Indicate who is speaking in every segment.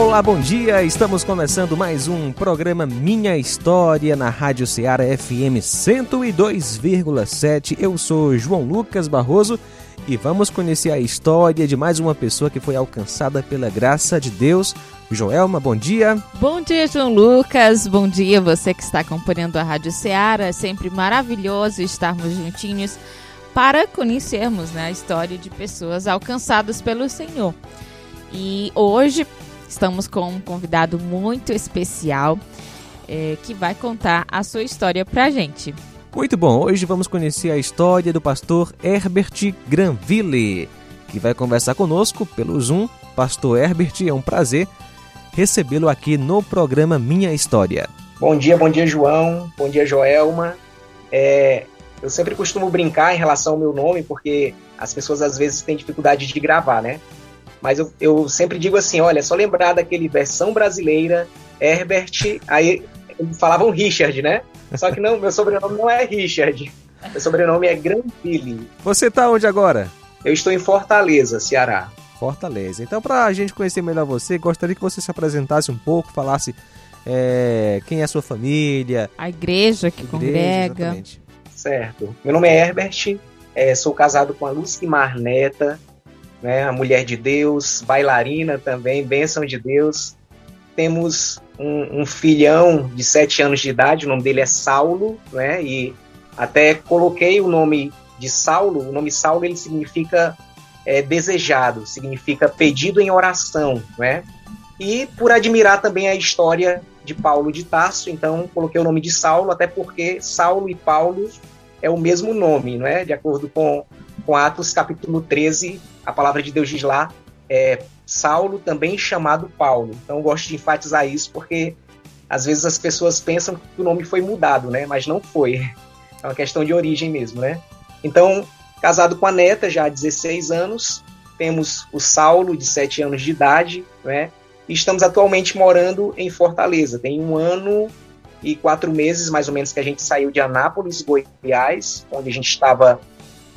Speaker 1: Olá, bom dia. Estamos começando mais um programa Minha História na Rádio Ceará FM 102,7. Eu sou João Lucas Barroso e vamos conhecer a história de mais uma pessoa que foi alcançada pela graça de Deus. Joelma, bom dia.
Speaker 2: Bom dia, João Lucas. Bom dia, você que está acompanhando a Rádio Ceará. É sempre maravilhoso estarmos juntinhos para conhecermos né, a história de pessoas alcançadas pelo Senhor. E hoje Estamos com um convidado muito especial é, que vai contar a sua história pra gente.
Speaker 1: Muito bom, hoje vamos conhecer a história do pastor Herbert Granville, que vai conversar conosco pelo Zoom. Pastor Herbert, é um prazer recebê-lo aqui no programa Minha História.
Speaker 3: Bom dia, bom dia, João. Bom dia, Joelma. É, eu sempre costumo brincar em relação ao meu nome, porque as pessoas às vezes têm dificuldade de gravar, né? Mas eu, eu sempre digo assim, olha, só lembrar daquele versão brasileira, Herbert, aí falavam Richard, né? Só que não, meu sobrenome não é Richard. Meu sobrenome é Granville.
Speaker 1: Você está onde agora?
Speaker 3: Eu estou em Fortaleza, Ceará.
Speaker 1: Fortaleza. Então, para a gente conhecer melhor você, gostaria que você se apresentasse um pouco, falasse é, quem é a sua família.
Speaker 2: A igreja que a igreja, congrega.
Speaker 3: Exatamente. Certo. Meu nome é Herbert, é, sou casado com a Lucimar Neta, né, a mulher de Deus, bailarina também, bênção de Deus. Temos um, um, filhão de sete anos de idade, o nome dele é Saulo, né, e até coloquei o nome de Saulo, o nome Saulo ele significa é, desejado, significa pedido em oração, né, e por admirar também a história de Paulo de Tarso, então coloquei o nome de Saulo, até porque Saulo e Paulo é o mesmo nome, não é? De acordo com, com Atos capítulo 13, a palavra de Deus diz lá, é, Saulo também chamado Paulo. Então eu gosto de enfatizar isso porque às vezes as pessoas pensam que o nome foi mudado, né? Mas não foi. É uma questão de origem mesmo, né? Então, casado com a neta já há 16 anos, temos o Saulo de 7 anos de idade, né? E estamos atualmente morando em Fortaleza. Tem um ano e quatro meses, mais ou menos, que a gente saiu de Anápolis, Goiás, onde a gente estava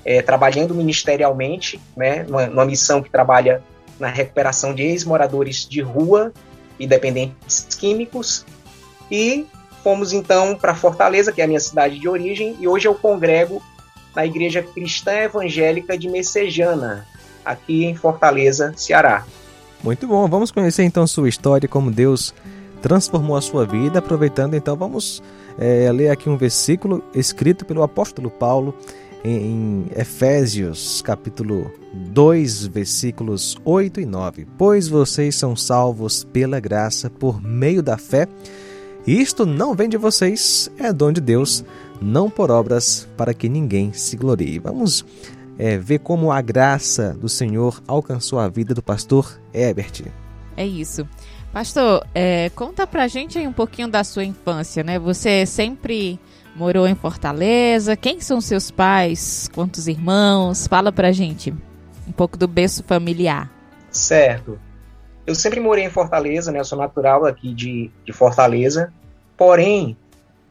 Speaker 3: é, trabalhando ministerialmente, né, numa, numa, missão que trabalha na recuperação de ex-moradores de rua e dependentes químicos. E fomos então para Fortaleza, que é a minha cidade de origem, e hoje eu congrego na Igreja Cristã Evangélica de Messejana, aqui em Fortaleza, Ceará.
Speaker 1: Muito bom, vamos conhecer então sua história, como Deus transformou a sua vida. Aproveitando, então, vamos é, ler aqui um versículo escrito pelo apóstolo Paulo em Efésios, capítulo 2, versículos 8 e 9. Pois vocês são salvos pela graça por meio da fé. Isto não vem de vocês, é dom de Deus, não por obras, para que ninguém se glorie. Vamos é, ver como a graça do Senhor alcançou a vida do pastor Herbert.
Speaker 2: É isso. Pastor, é, conta pra gente aí um pouquinho da sua infância, né? Você sempre morou em Fortaleza. Quem são seus pais? Quantos irmãos? Fala pra gente um pouco do berço familiar.
Speaker 3: Certo. Eu sempre morei em Fortaleza, né? Eu sou natural aqui de, de Fortaleza. Porém,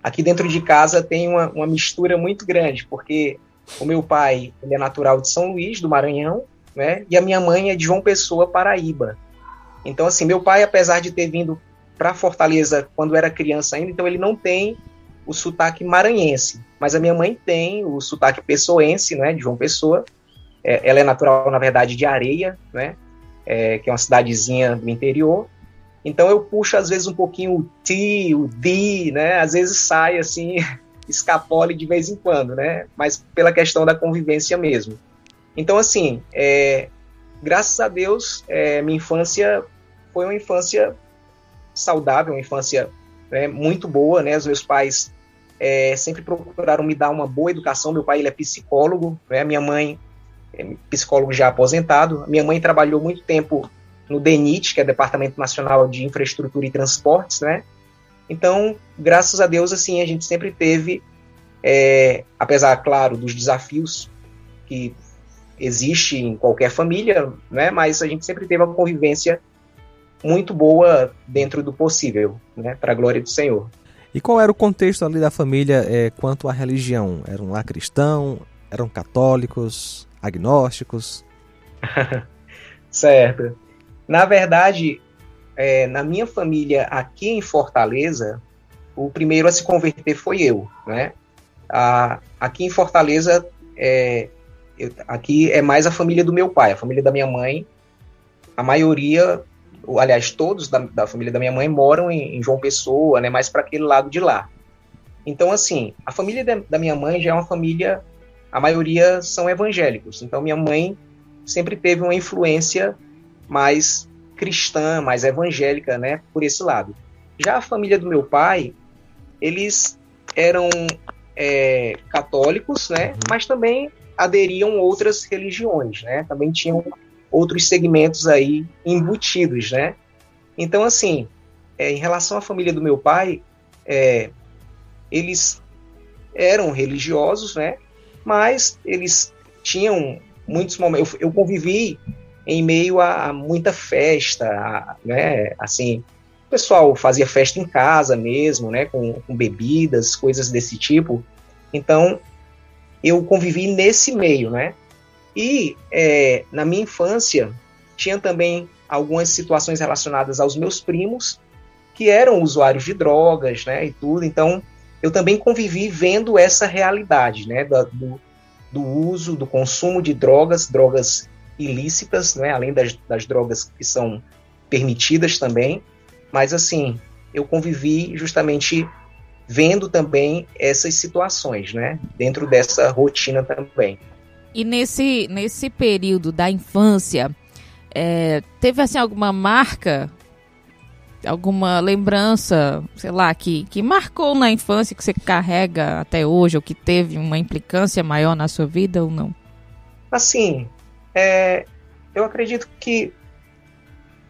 Speaker 3: aqui dentro de casa tem uma, uma mistura muito grande, porque o meu pai ele é natural de São Luís, do Maranhão, né? E a minha mãe é de João Pessoa, Paraíba. Então, assim, meu pai, apesar de ter vindo para Fortaleza quando era criança ainda, então ele não tem o sotaque maranhense, mas a minha mãe tem o sotaque pessoense, né, de João Pessoa. É, ela é natural, na verdade, de Areia, né, é, que é uma cidadezinha do interior. Então eu puxo às vezes um pouquinho o ti, o di, né, às vezes sai assim, escapole de vez em quando, né, mas pela questão da convivência mesmo. Então assim, é, graças a Deus, é, minha infância foi uma infância saudável, uma infância né, muito boa, né? Os meus pais é, sempre procuraram me dar uma boa educação. Meu pai ele é psicólogo, né? Minha mãe é psicólogo já aposentado. Minha mãe trabalhou muito tempo no DENIT, que é Departamento Nacional de Infraestrutura e Transportes, né? Então, graças a Deus, assim, a gente sempre teve, é, apesar, claro, dos desafios que existe em qualquer família, né? Mas a gente sempre teve uma convivência muito boa dentro do possível, né? Para a glória do Senhor.
Speaker 1: E qual era o contexto ali da família é, quanto à religião? Eram lá cristãos? Eram católicos? Agnósticos?
Speaker 3: certo. Na verdade, é, na minha família aqui em Fortaleza, o primeiro a se converter foi eu, né? A, aqui em Fortaleza, é, eu, aqui é mais a família do meu pai, a família da minha mãe. A maioria, aliás, todos da, da família da minha mãe moram em, em João Pessoa, né? Mais para aquele lado de lá. Então, assim, a família da, da minha mãe já é uma família, a maioria são evangélicos. Então, minha mãe sempre teve uma influência mais cristã, mais evangélica, né, por esse lado. Já a família do meu pai, eles eram é, católicos, né, uhum. mas também aderiam outras religiões, né, também tinham outros segmentos aí embutidos, né. Então, assim, é, em relação à família do meu pai, é, eles eram religiosos, né, mas eles tinham muitos momentos. Eu, eu convivi em meio a, a muita festa, a, né? Assim, o pessoal fazia festa em casa mesmo, né? Com, com bebidas, coisas desse tipo. Então, eu convivi nesse meio, né? E é, na minha infância tinha também algumas situações relacionadas aos meus primos que eram usuários de drogas, né? E tudo. Então, eu também convivi vendo essa realidade, né? Do, do uso, do consumo de drogas, drogas ilícitas, né, além das, das drogas que são permitidas também. Mas, assim, eu convivi justamente vendo também essas situações, né, dentro dessa rotina também.
Speaker 2: E nesse, nesse período da infância, é, teve assim alguma marca, alguma lembrança, sei lá, que, que marcou na infância que você carrega até hoje, ou que teve uma implicância maior na sua vida ou não?
Speaker 3: Assim, é, eu acredito que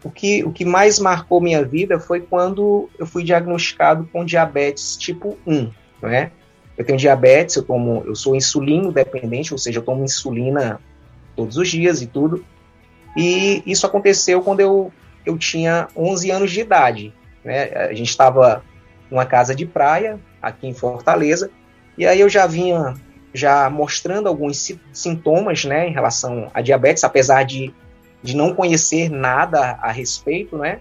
Speaker 3: o, que o que mais marcou minha vida foi quando eu fui diagnosticado com diabetes tipo 1, né? Eu tenho diabetes, eu tomo, eu sou insulino dependente, ou seja, eu tomo insulina todos os dias e tudo. E isso aconteceu quando eu, eu tinha 11 anos de idade. Né? A gente estava numa casa de praia aqui em Fortaleza, e aí eu já vinha já mostrando alguns sintomas né, em relação à diabetes, apesar de, de não conhecer nada a respeito, né?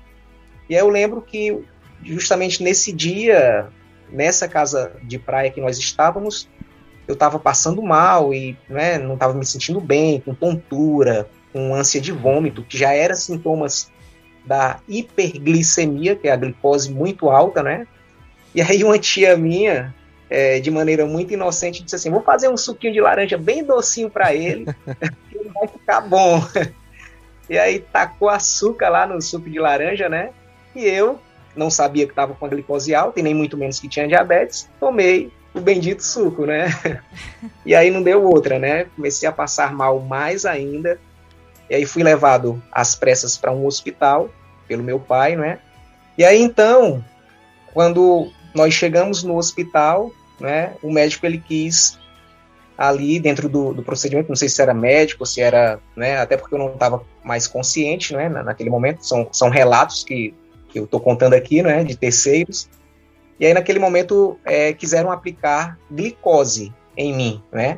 Speaker 3: E aí eu lembro que justamente nesse dia, nessa casa de praia que nós estávamos, eu estava passando mal e né, não estava me sentindo bem, com tontura, com ânsia de vômito, que já eram sintomas da hiperglicemia, que é a glicose muito alta, né? E aí uma tia minha, é, de maneira muito inocente, disse assim: vou fazer um suquinho de laranja bem docinho para ele, ele vai ficar bom. e aí tacou açúcar lá no suco de laranja, né? E eu não sabia que estava com a glicose alta e nem muito menos que tinha diabetes, tomei o bendito suco, né? e aí não deu outra, né? Comecei a passar mal mais ainda. E aí fui levado às pressas para um hospital pelo meu pai, né? E aí então, quando nós chegamos no hospital, né, o médico ele quis ali dentro do, do procedimento, não sei se era médico, se era, né, até porque eu não estava mais consciente, né, naquele momento, são, são relatos que, que eu estou contando aqui, né, de terceiros, e aí naquele momento é, quiseram aplicar glicose em mim, né,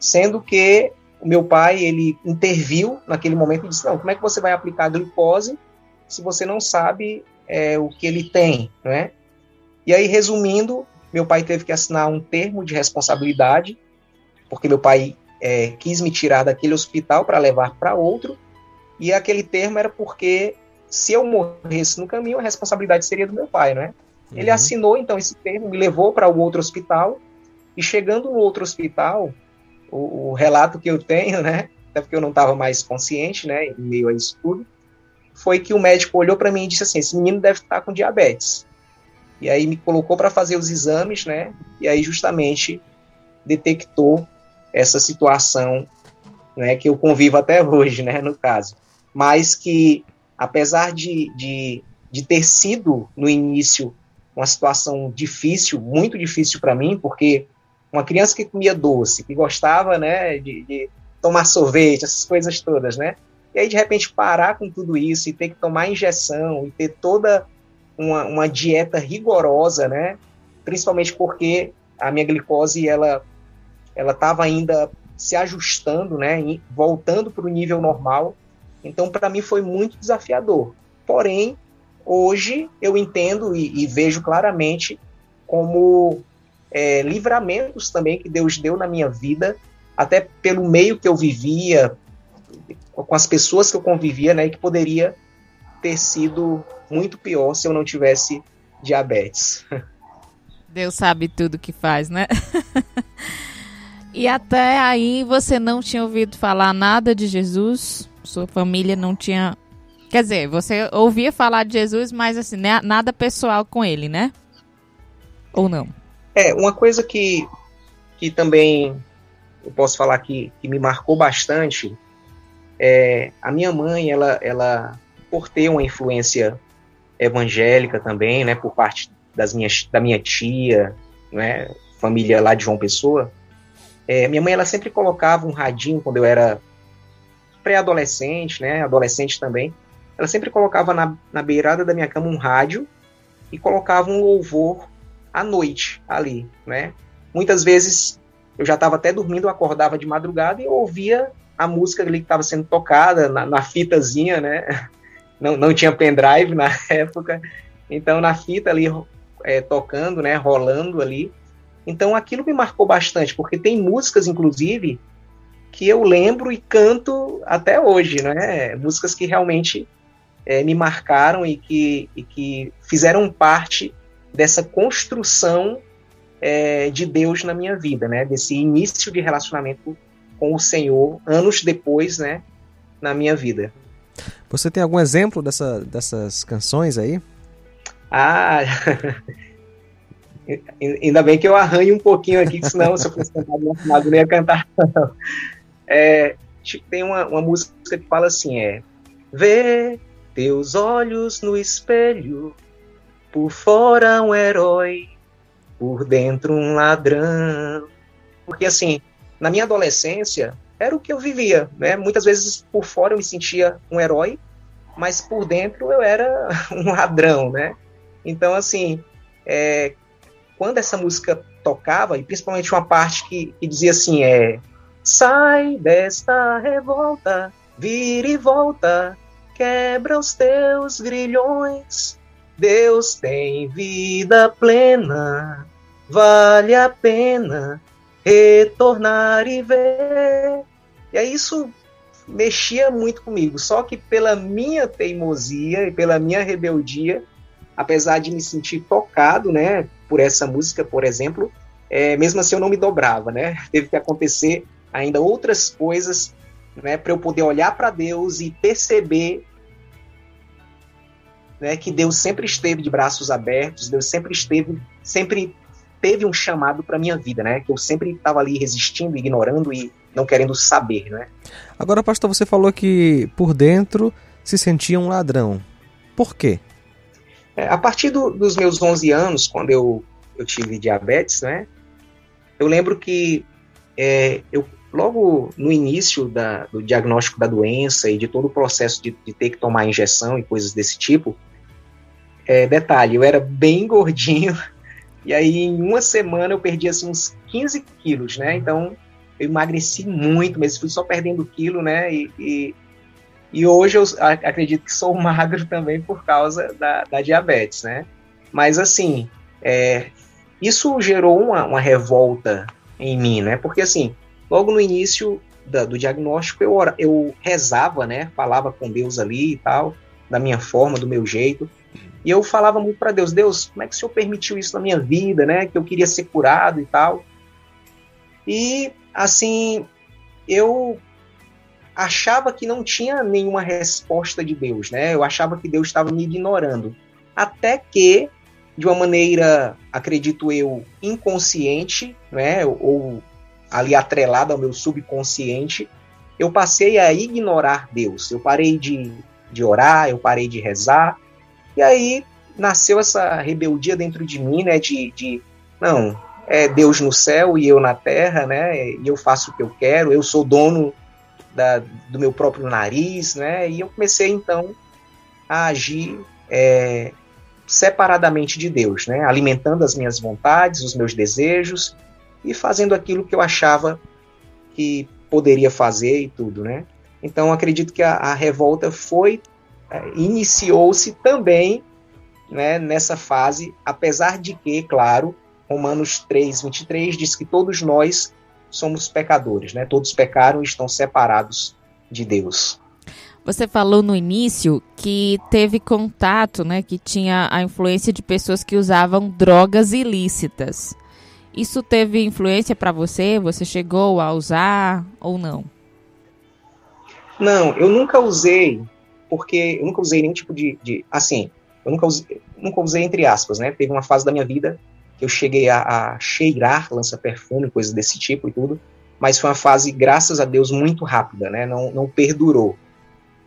Speaker 3: sendo que o meu pai, ele interviu naquele momento e disse, não, como é que você vai aplicar glicose se você não sabe é, o que ele tem, né, e aí, resumindo, meu pai teve que assinar um termo de responsabilidade, porque meu pai é, quis me tirar daquele hospital para levar para outro, e aquele termo era porque se eu morresse no caminho, a responsabilidade seria do meu pai, né? Uhum. Ele assinou então esse termo, me levou para o outro hospital, e chegando no outro hospital, o, o, relato que eu tenho, né? Até porque eu não estava mais consciente, né? Em meio a isso tudo, foi que o médico olhou para mim e disse assim: esse menino deve estar com diabetes. E aí me colocou para fazer os exames, né? E aí justamente detectou essa situação, né, que eu convivo até hoje, né, no caso. Mas que apesar de, de, de ter sido no início uma situação difícil, muito difícil para mim, porque uma criança que comia doce, que gostava, né, de, de, tomar sorvete, essas coisas todas, né, e aí de repente parar com tudo isso e ter que tomar injeção e ter toda uma, uma dieta rigorosa, né, principalmente porque a minha glicose ela ela estava ainda se ajustando, né, voltando para o nível normal. Então, para mim foi muito desafiador. Porém, hoje eu entendo e, e vejo claramente como é, livramentos também que Deus deu na minha vida, até pelo meio que eu vivia, com as pessoas que eu convivia, né, que poderia ter sido muito pior se eu não tivesse diabetes.
Speaker 2: Deus sabe tudo que faz, né? e até aí você não tinha ouvido falar nada de Jesus? Sua família não tinha. Quer dizer, você ouvia falar de Jesus, mas assim, né, nada pessoal com ele, né? Ou não?
Speaker 3: É, uma coisa que, que também eu posso falar que, que me marcou bastante é a minha mãe, ela, ela, por ter uma influência evangélica também, né, por parte das minhas, da minha tia, né, família lá de João Pessoa, é, minha mãe ela sempre colocava um radinho quando eu era pré-adolescente, né, adolescente também, ela sempre colocava na, na beirada da minha cama um rádio e colocava um louvor à noite ali, né. Muitas vezes eu já estava até dormindo, eu acordava de madrugada e ouvia a música ali que estava sendo tocada na, na, fitazinha, né? Não, não tinha pendrive na época, então na fita ali é, tocando, né, rolando ali. Então aquilo me marcou bastante, porque tem músicas, inclusive, que eu lembro e canto até hoje, né? Músicas que realmente é, me marcaram e que, e que fizeram parte dessa construção é, de Deus na minha vida, né? Desse início de relacionamento com o Senhor, anos depois, né? Na minha vida.
Speaker 1: Você tem algum exemplo dessa, dessas canções aí?
Speaker 3: Ah, ainda bem que eu arranho um pouquinho aqui, senão se eu fosse cantar não ia cantar. É, tem uma, uma música que fala assim, é Vê teus olhos no espelho, por fora um herói, por dentro um ladrão. Porque assim, na minha adolescência, era o que eu vivia, né? Muitas vezes por fora eu me sentia um herói, mas por dentro eu era um ladrão, né? Então, assim, é, quando essa música tocava, e principalmente uma parte que, que dizia assim, é Sai desta revolta, vira e volta, quebra os teus grilhões. Deus tem vida plena, vale a pena retornar e ver. E aí isso mexia muito comigo, só que pela minha teimosia e pela minha rebeldia, apesar de me sentir tocado, né, por essa música, por exemplo, é, mesmo assim eu não me dobrava, né? Teve que acontecer ainda outras coisas, né, para eu poder olhar para Deus e perceber né, que Deus sempre esteve de braços abertos, Deus sempre esteve, sempre teve um chamado para minha vida, né? Que eu sempre estava ali resistindo, ignorando e não querendo saber, né?
Speaker 1: Agora, pastor, você falou que por dentro se sentia um ladrão. Por quê?
Speaker 3: É, a partir do, dos meus 11 anos, quando eu, eu tive diabetes, né, eu lembro que é, eu, logo no início da, do diagnóstico da doença e de todo o processo de, de ter que tomar injeção e coisas desse tipo, é, detalhe, eu era bem gordinho, e aí em uma semana eu perdi assim, uns 15 quilos, né? Então eu emagreci muito, mas fui só perdendo quilo, né? E, e e hoje eu acredito que sou magro também por causa da, da diabetes, né? Mas assim, é, isso gerou uma, uma, revolta em mim, né? Porque assim, logo no início da, do diagnóstico eu, eu rezava, né? Falava com Deus ali e tal, da minha forma, do meu jeito. E eu falava muito para Deus, Deus, como é que o Senhor permitiu isso na minha vida, né? Que eu queria ser curado e tal. E assim, eu achava que não tinha nenhuma resposta de Deus, né? Eu achava que Deus estava me ignorando. Até que, de uma maneira, acredito eu, inconsciente, né? Ou ali atrelada ao meu subconsciente, eu passei a ignorar Deus. Eu parei de de orar, eu parei de rezar. E aí nasceu essa rebeldia dentro de mim, né? De, de não, é Deus no céu e eu na terra, né? E eu faço o que eu quero, eu sou dono da, do meu próprio nariz, né? E eu comecei então a agir é, separadamente de Deus, né? Alimentando as minhas vontades, os meus desejos e fazendo aquilo que eu achava que poderia fazer e tudo, né? Então acredito que a, a revolta foi é, iniciou-se também né, nessa fase, apesar de que, claro, Romanos 3, 23 diz que todos nós somos pecadores, né? Todos pecaram e estão separados de Deus.
Speaker 2: Você falou no início que teve contato, né, que tinha a influência de pessoas que usavam drogas ilícitas. Isso teve influência para você? Você chegou a usar ou não?
Speaker 3: Não, eu nunca usei, porque eu nunca usei nenhum tipo de, de assim, eu nunca usei, nunca usei entre aspas, né? Teve uma fase da minha vida que eu cheguei a, a cheirar lança-perfume, coisas desse tipo e tudo, mas foi uma fase, graças a Deus, muito rápida, né? Não, não perdurou.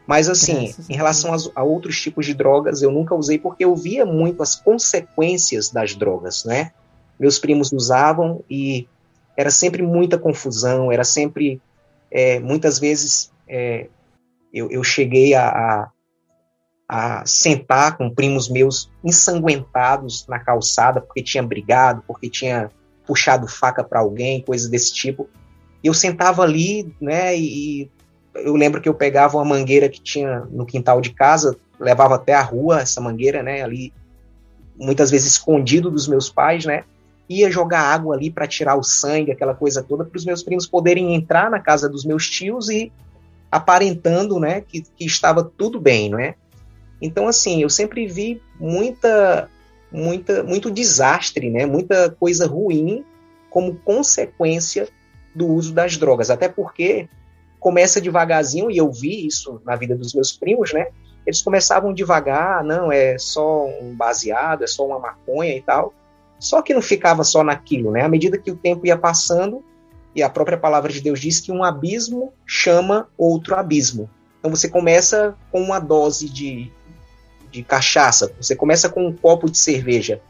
Speaker 3: Mas assim, graças em relação a, a, outros tipos de drogas, eu nunca usei porque eu via muito as consequências das drogas, né? Meus primos usavam e era sempre muita confusão, era sempre, é, muitas vezes, é, eu, eu, cheguei a, a a sentar com primos meus ensanguentados na calçada porque tinha brigado, porque tinha puxado faca para alguém, coisas desse tipo. E eu sentava ali, né, e eu lembro que eu pegava uma mangueira que tinha no quintal de casa, levava até a rua essa mangueira, né, ali muitas vezes escondido dos meus pais, né, ia jogar água ali para tirar o sangue, aquela coisa toda, para os meus primos poderem entrar na casa dos meus tios e aparentando, né, que, que estava tudo bem, não é? Então, assim, eu sempre vi muita, muita, muito desastre, né? Muita coisa ruim como consequência do uso das drogas. Até porque começa devagarzinho, e eu vi isso na vida dos meus primos, né? Eles começavam devagar, não, é só um baseado, é só uma maconha e tal. Só que não ficava só naquilo, né? À medida que o tempo ia passando, e a própria palavra de Deus diz que um abismo chama outro abismo. Então você começa com uma dose de, de cachaça, você começa com um copo de cerveja,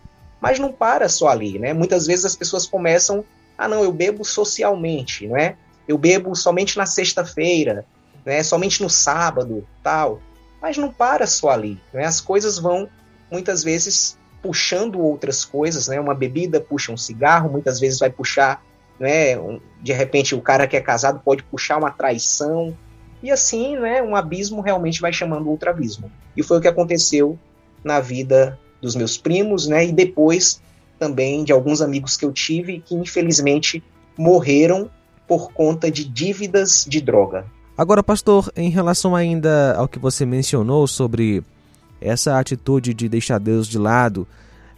Speaker 3: mas não para só ali, né? Muitas vezes as pessoas começam, ah não, eu bebo socialmente, não é? Eu bebo somente na sexta-feira, né? Somente no sábado, tal. Mas não para só ali, né? As coisas vão muitas vezes puxando outras coisas, né? Uma bebida puxa um cigarro, muitas vezes vai puxar, né? De repente o cara que é casado pode puxar uma traição, e assim, né, um abismo realmente vai chamando outro abismo. E foi o que aconteceu na vida dos meus primos, né, e depois também de alguns amigos que eu tive que infelizmente morreram por conta de dívidas de droga.
Speaker 1: Agora, pastor, em relação ainda ao que você mencionou sobre essa atitude de deixar Deus de lado,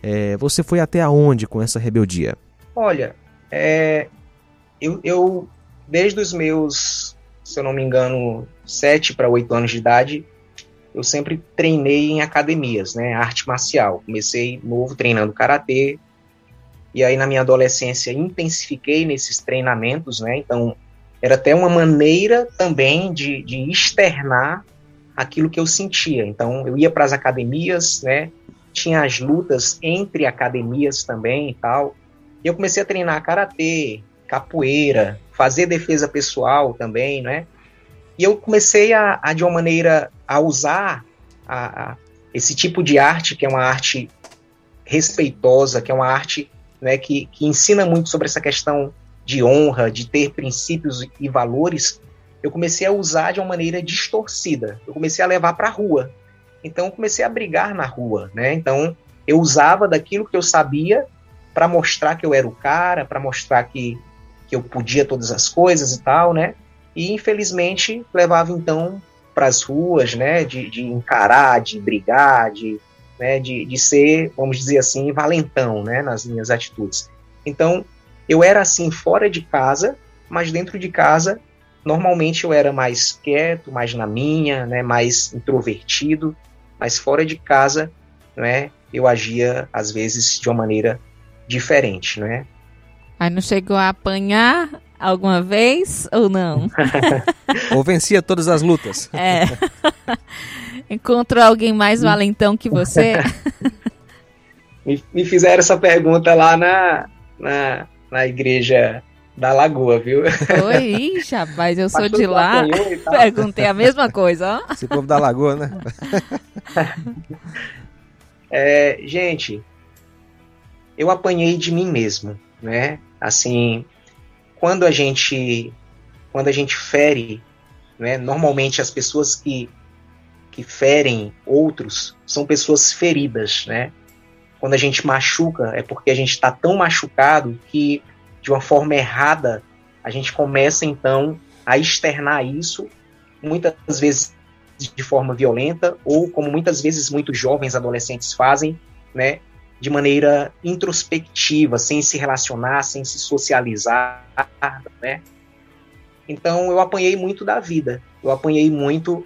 Speaker 1: é, você foi até aonde com essa rebeldia?
Speaker 3: Olha, é, eu, eu desde os meus se eu não me engano, 7 para 8 anos de idade, eu sempre treinei em academias, né, arte marcial. Comecei novo treinando karatê, e aí na minha adolescência intensifiquei nesses treinamentos, né, então era até uma maneira também de, de externar aquilo que eu sentia. Então eu ia para as academias, né, tinha as lutas entre academias também e tal, e eu comecei a treinar karatê, capoeira, fazer defesa pessoal também, né? E eu comecei a, a de uma maneira, a usar a, a, esse tipo de arte, que é uma arte respeitosa, que é uma arte né, que, que ensina muito sobre essa questão de honra, de ter princípios e valores, eu comecei a usar de uma maneira distorcida. Eu comecei a levar para a rua. Então, eu comecei a brigar na rua, né? Então, eu usava daquilo que eu sabia para mostrar que eu era o cara, para mostrar que que eu podia todas as coisas e tal, né? E infelizmente levava então para as ruas, né? De, de, encarar, de brigar, de, né? de, de ser, vamos dizer assim, valentão, né? Nas minhas atitudes. Então eu era assim fora de casa, mas dentro de casa normalmente eu era mais quieto, mais na minha, né? Mais introvertido, mas fora de casa, né? Eu agia às vezes de uma maneira diferente, né?
Speaker 2: Aí não chegou a apanhar alguma vez ou não?
Speaker 1: ou vencia todas as lutas.
Speaker 2: É. Encontrou alguém mais valentão que você?
Speaker 3: me, me, fizeram essa pergunta lá na, na, na igreja da Lagoa, viu?
Speaker 2: Oi, ixi, rapaz, eu sou de lá. Perguntei a mesma coisa,
Speaker 1: ó. Esse povo da Lagoa, né?
Speaker 3: é, gente, eu apanhei de mim mesmo, né? Assim, quando a gente quando a gente fere, né? Normalmente as pessoas que que ferem outros são pessoas feridas, né? Quando a gente machuca é porque a gente está tão machucado que de uma forma errada a gente começa então a externar isso, muitas vezes de forma violenta ou como muitas vezes muitos jovens adolescentes fazem, né? De maneira introspectiva, sem se relacionar, sem se socializar, né? Então eu apanhei muito da vida, eu apanhei muito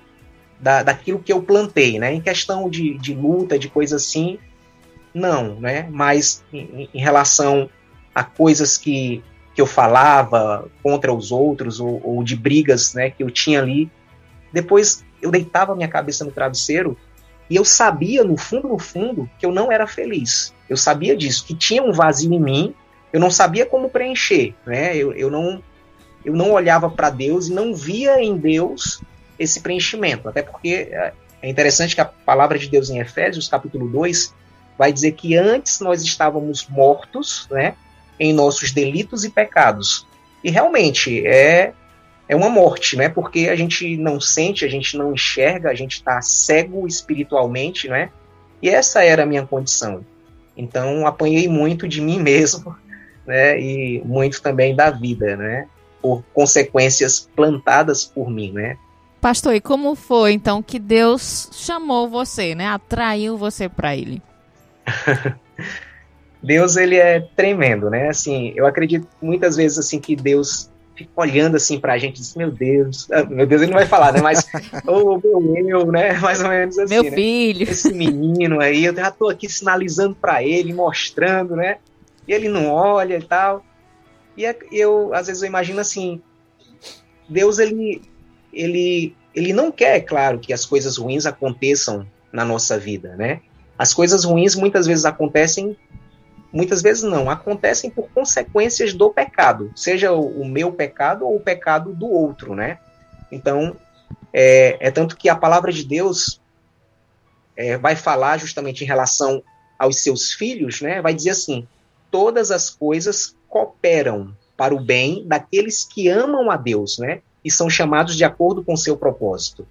Speaker 3: da, daquilo que eu plantei, né? Em questão de, de luta, de coisa assim, não, né? Mas em, em relação a coisas que, que eu falava contra os outros ou, ou, de brigas, né? Que eu tinha ali, depois eu deitava minha cabeça no travesseiro e eu sabia no fundo, no fundo, que eu não era feliz. Eu sabia disso, que tinha um vazio em mim. Eu não sabia como preencher, né? Eu, eu não eu não olhava para Deus e não via em Deus esse preenchimento. Até porque é, é interessante que a palavra de Deus em Efésios, capítulo 2, vai dizer que antes nós estávamos mortos, né, em nossos delitos e pecados. E realmente é é uma morte, né? Porque a gente não sente, a gente não enxerga, a gente está cego espiritualmente, né? E essa era a minha condição. Então apanhei muito de mim mesmo, né? E muito também da vida, né? Por consequências plantadas por mim, né?
Speaker 2: Pastor, e como foi então que Deus chamou você, né? Atraiu você para ele?
Speaker 3: Deus ele é tremendo, né? Assim, eu acredito muitas vezes assim que Deus fica olhando assim pra gente diz, meu Deus, ah, meu Deus, ele não vai falar, né? Mas, ô, oh, meu, meu, né? Mais ou menos assim.
Speaker 2: Meu
Speaker 3: né?
Speaker 2: filho.
Speaker 3: Esse menino aí, eu já tô aqui sinalizando para ele, mostrando, né? E ele não olha e tal. E é, eu, às vezes, eu imagino assim, Deus, ele ele, ele não quer, claro, que as coisas ruins aconteçam na nossa vida, né? As coisas ruins muitas vezes acontecem, muitas vezes não, acontecem por consequências do pecado, seja o, meu pecado ou o pecado do outro, né? Então, é, é tanto que a palavra de Deus é, vai falar justamente em relação aos seus filhos, né? Vai dizer assim: todas as coisas cooperam para o bem daqueles que amam a Deus, né? e são chamados de acordo com seu propósito.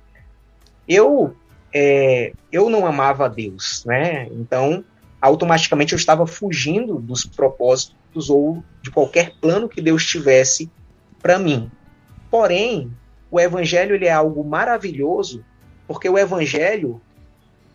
Speaker 3: Eu é, eu não amava a Deus, né? Então automaticamente eu estava fugindo dos propósitos ou de qualquer plano que Deus tivesse para mim. Porém, o evangelho ele é algo maravilhoso, porque o evangelho,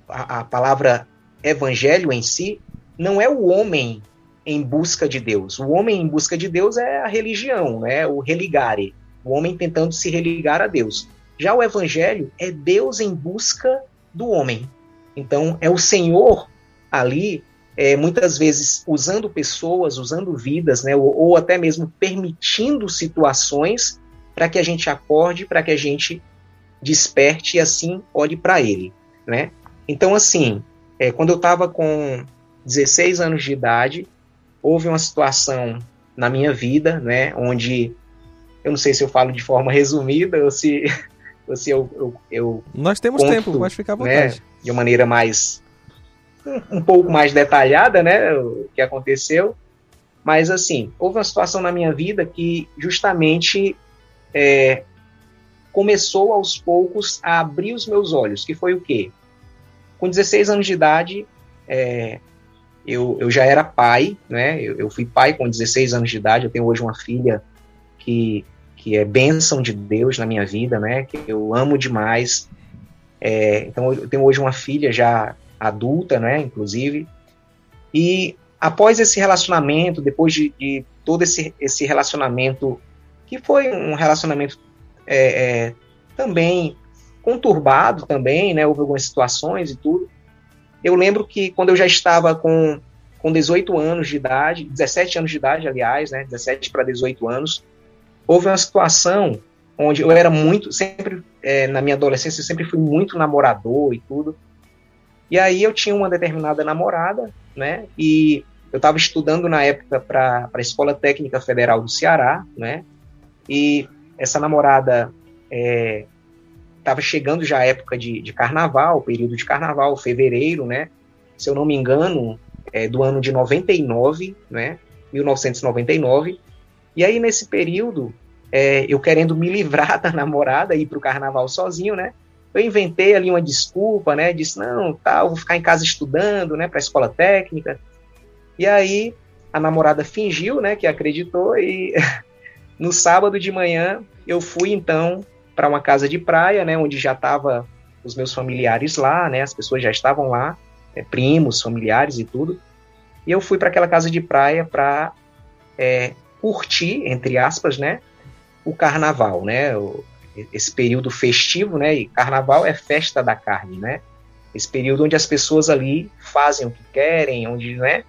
Speaker 3: a, a palavra evangelho em si, não é o homem em busca de Deus. O homem em busca de Deus é a religião, né? O religare o homem tentando se religar a Deus. Já o evangelho é Deus em busca do homem. Então, é o Senhor ali, é, muitas vezes usando pessoas, usando vidas, né, ou, ou até mesmo permitindo situações para que a gente acorde, para que a gente desperte e assim olhe para Ele. Né? Então, assim, é, quando eu estava com 16 anos de idade, houve uma situação na minha vida, né, onde eu não sei se eu falo de forma resumida ou se, ou se eu, eu, eu
Speaker 1: Nós temos conto, tempo, pode ficar à né, vontade.
Speaker 3: Né, de uma maneira mais. Um, pouco mais detalhada, né? O que aconteceu. Mas, assim, houve uma situação na minha vida que justamente é, começou aos poucos a abrir os meus olhos, que foi o quê? Com 16 anos de idade, é, eu, eu já era pai, né? Eu, eu, fui pai com 16 anos de idade, eu tenho hoje uma filha que, que é bênção de Deus na minha vida, né? Que eu amo demais. É, então eu tenho hoje uma filha já adulta, né? Inclusive. E após esse relacionamento, depois de, de todo esse, esse relacionamento, que foi um relacionamento é, é, também conturbado também, né? Houve algumas situações e tudo. Eu lembro que quando eu já estava com, com 18 anos de idade, 17 anos de idade, aliás, né? 17 para 18 anos, houve uma situação onde eu era muito, sempre é, na minha adolescência, eu sempre fui muito namorador e tudo. E aí eu tinha uma determinada namorada, né? E eu estava estudando na época para a Escola Técnica Federal do Ceará, né? E essa namorada estava é, chegando já a época de, de carnaval, período de carnaval, fevereiro, né? Se eu não me engano, é, do ano de 99, né? 1999. E aí, nesse período, é, eu querendo me livrar da namorada e ir para o carnaval sozinho, né? Eu inventei ali uma desculpa, né? Disse, não, tá, vou ficar em casa estudando, né? Para a escola técnica. E aí, a namorada fingiu, né? Que acreditou e no sábado de manhã eu fui, então, para uma casa de praia, né? Onde já tava os meus familiares lá, né? As pessoas já estavam lá, é, primos, familiares e tudo. E eu fui para aquela casa de praia para é, curtir, entre aspas, né? O carnaval, né? Esse período festivo, né? E carnaval é festa da carne, né? Esse período onde as pessoas ali fazem o que querem, onde, né?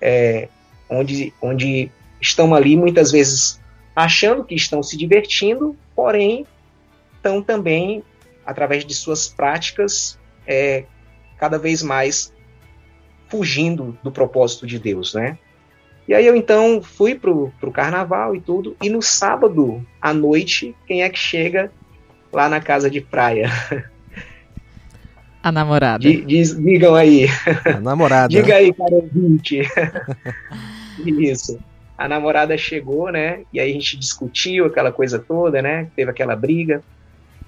Speaker 3: É, onde, onde estão ali muitas vezes achando que estão se divertindo, porém estão também através de suas práticas é, cada vez mais fugindo do propósito de Deus, né? E aí eu então fui pro, pro carnaval e tudo, e no sábado à noite, quem é que chega lá na casa de praia?
Speaker 2: A namorada.
Speaker 3: Diz, digam aí.
Speaker 1: A namorada.
Speaker 3: Diga aí, cara ouvinte. Isso. A namorada chegou, né? E aí a gente discutiu aquela coisa toda, né? Teve aquela briga.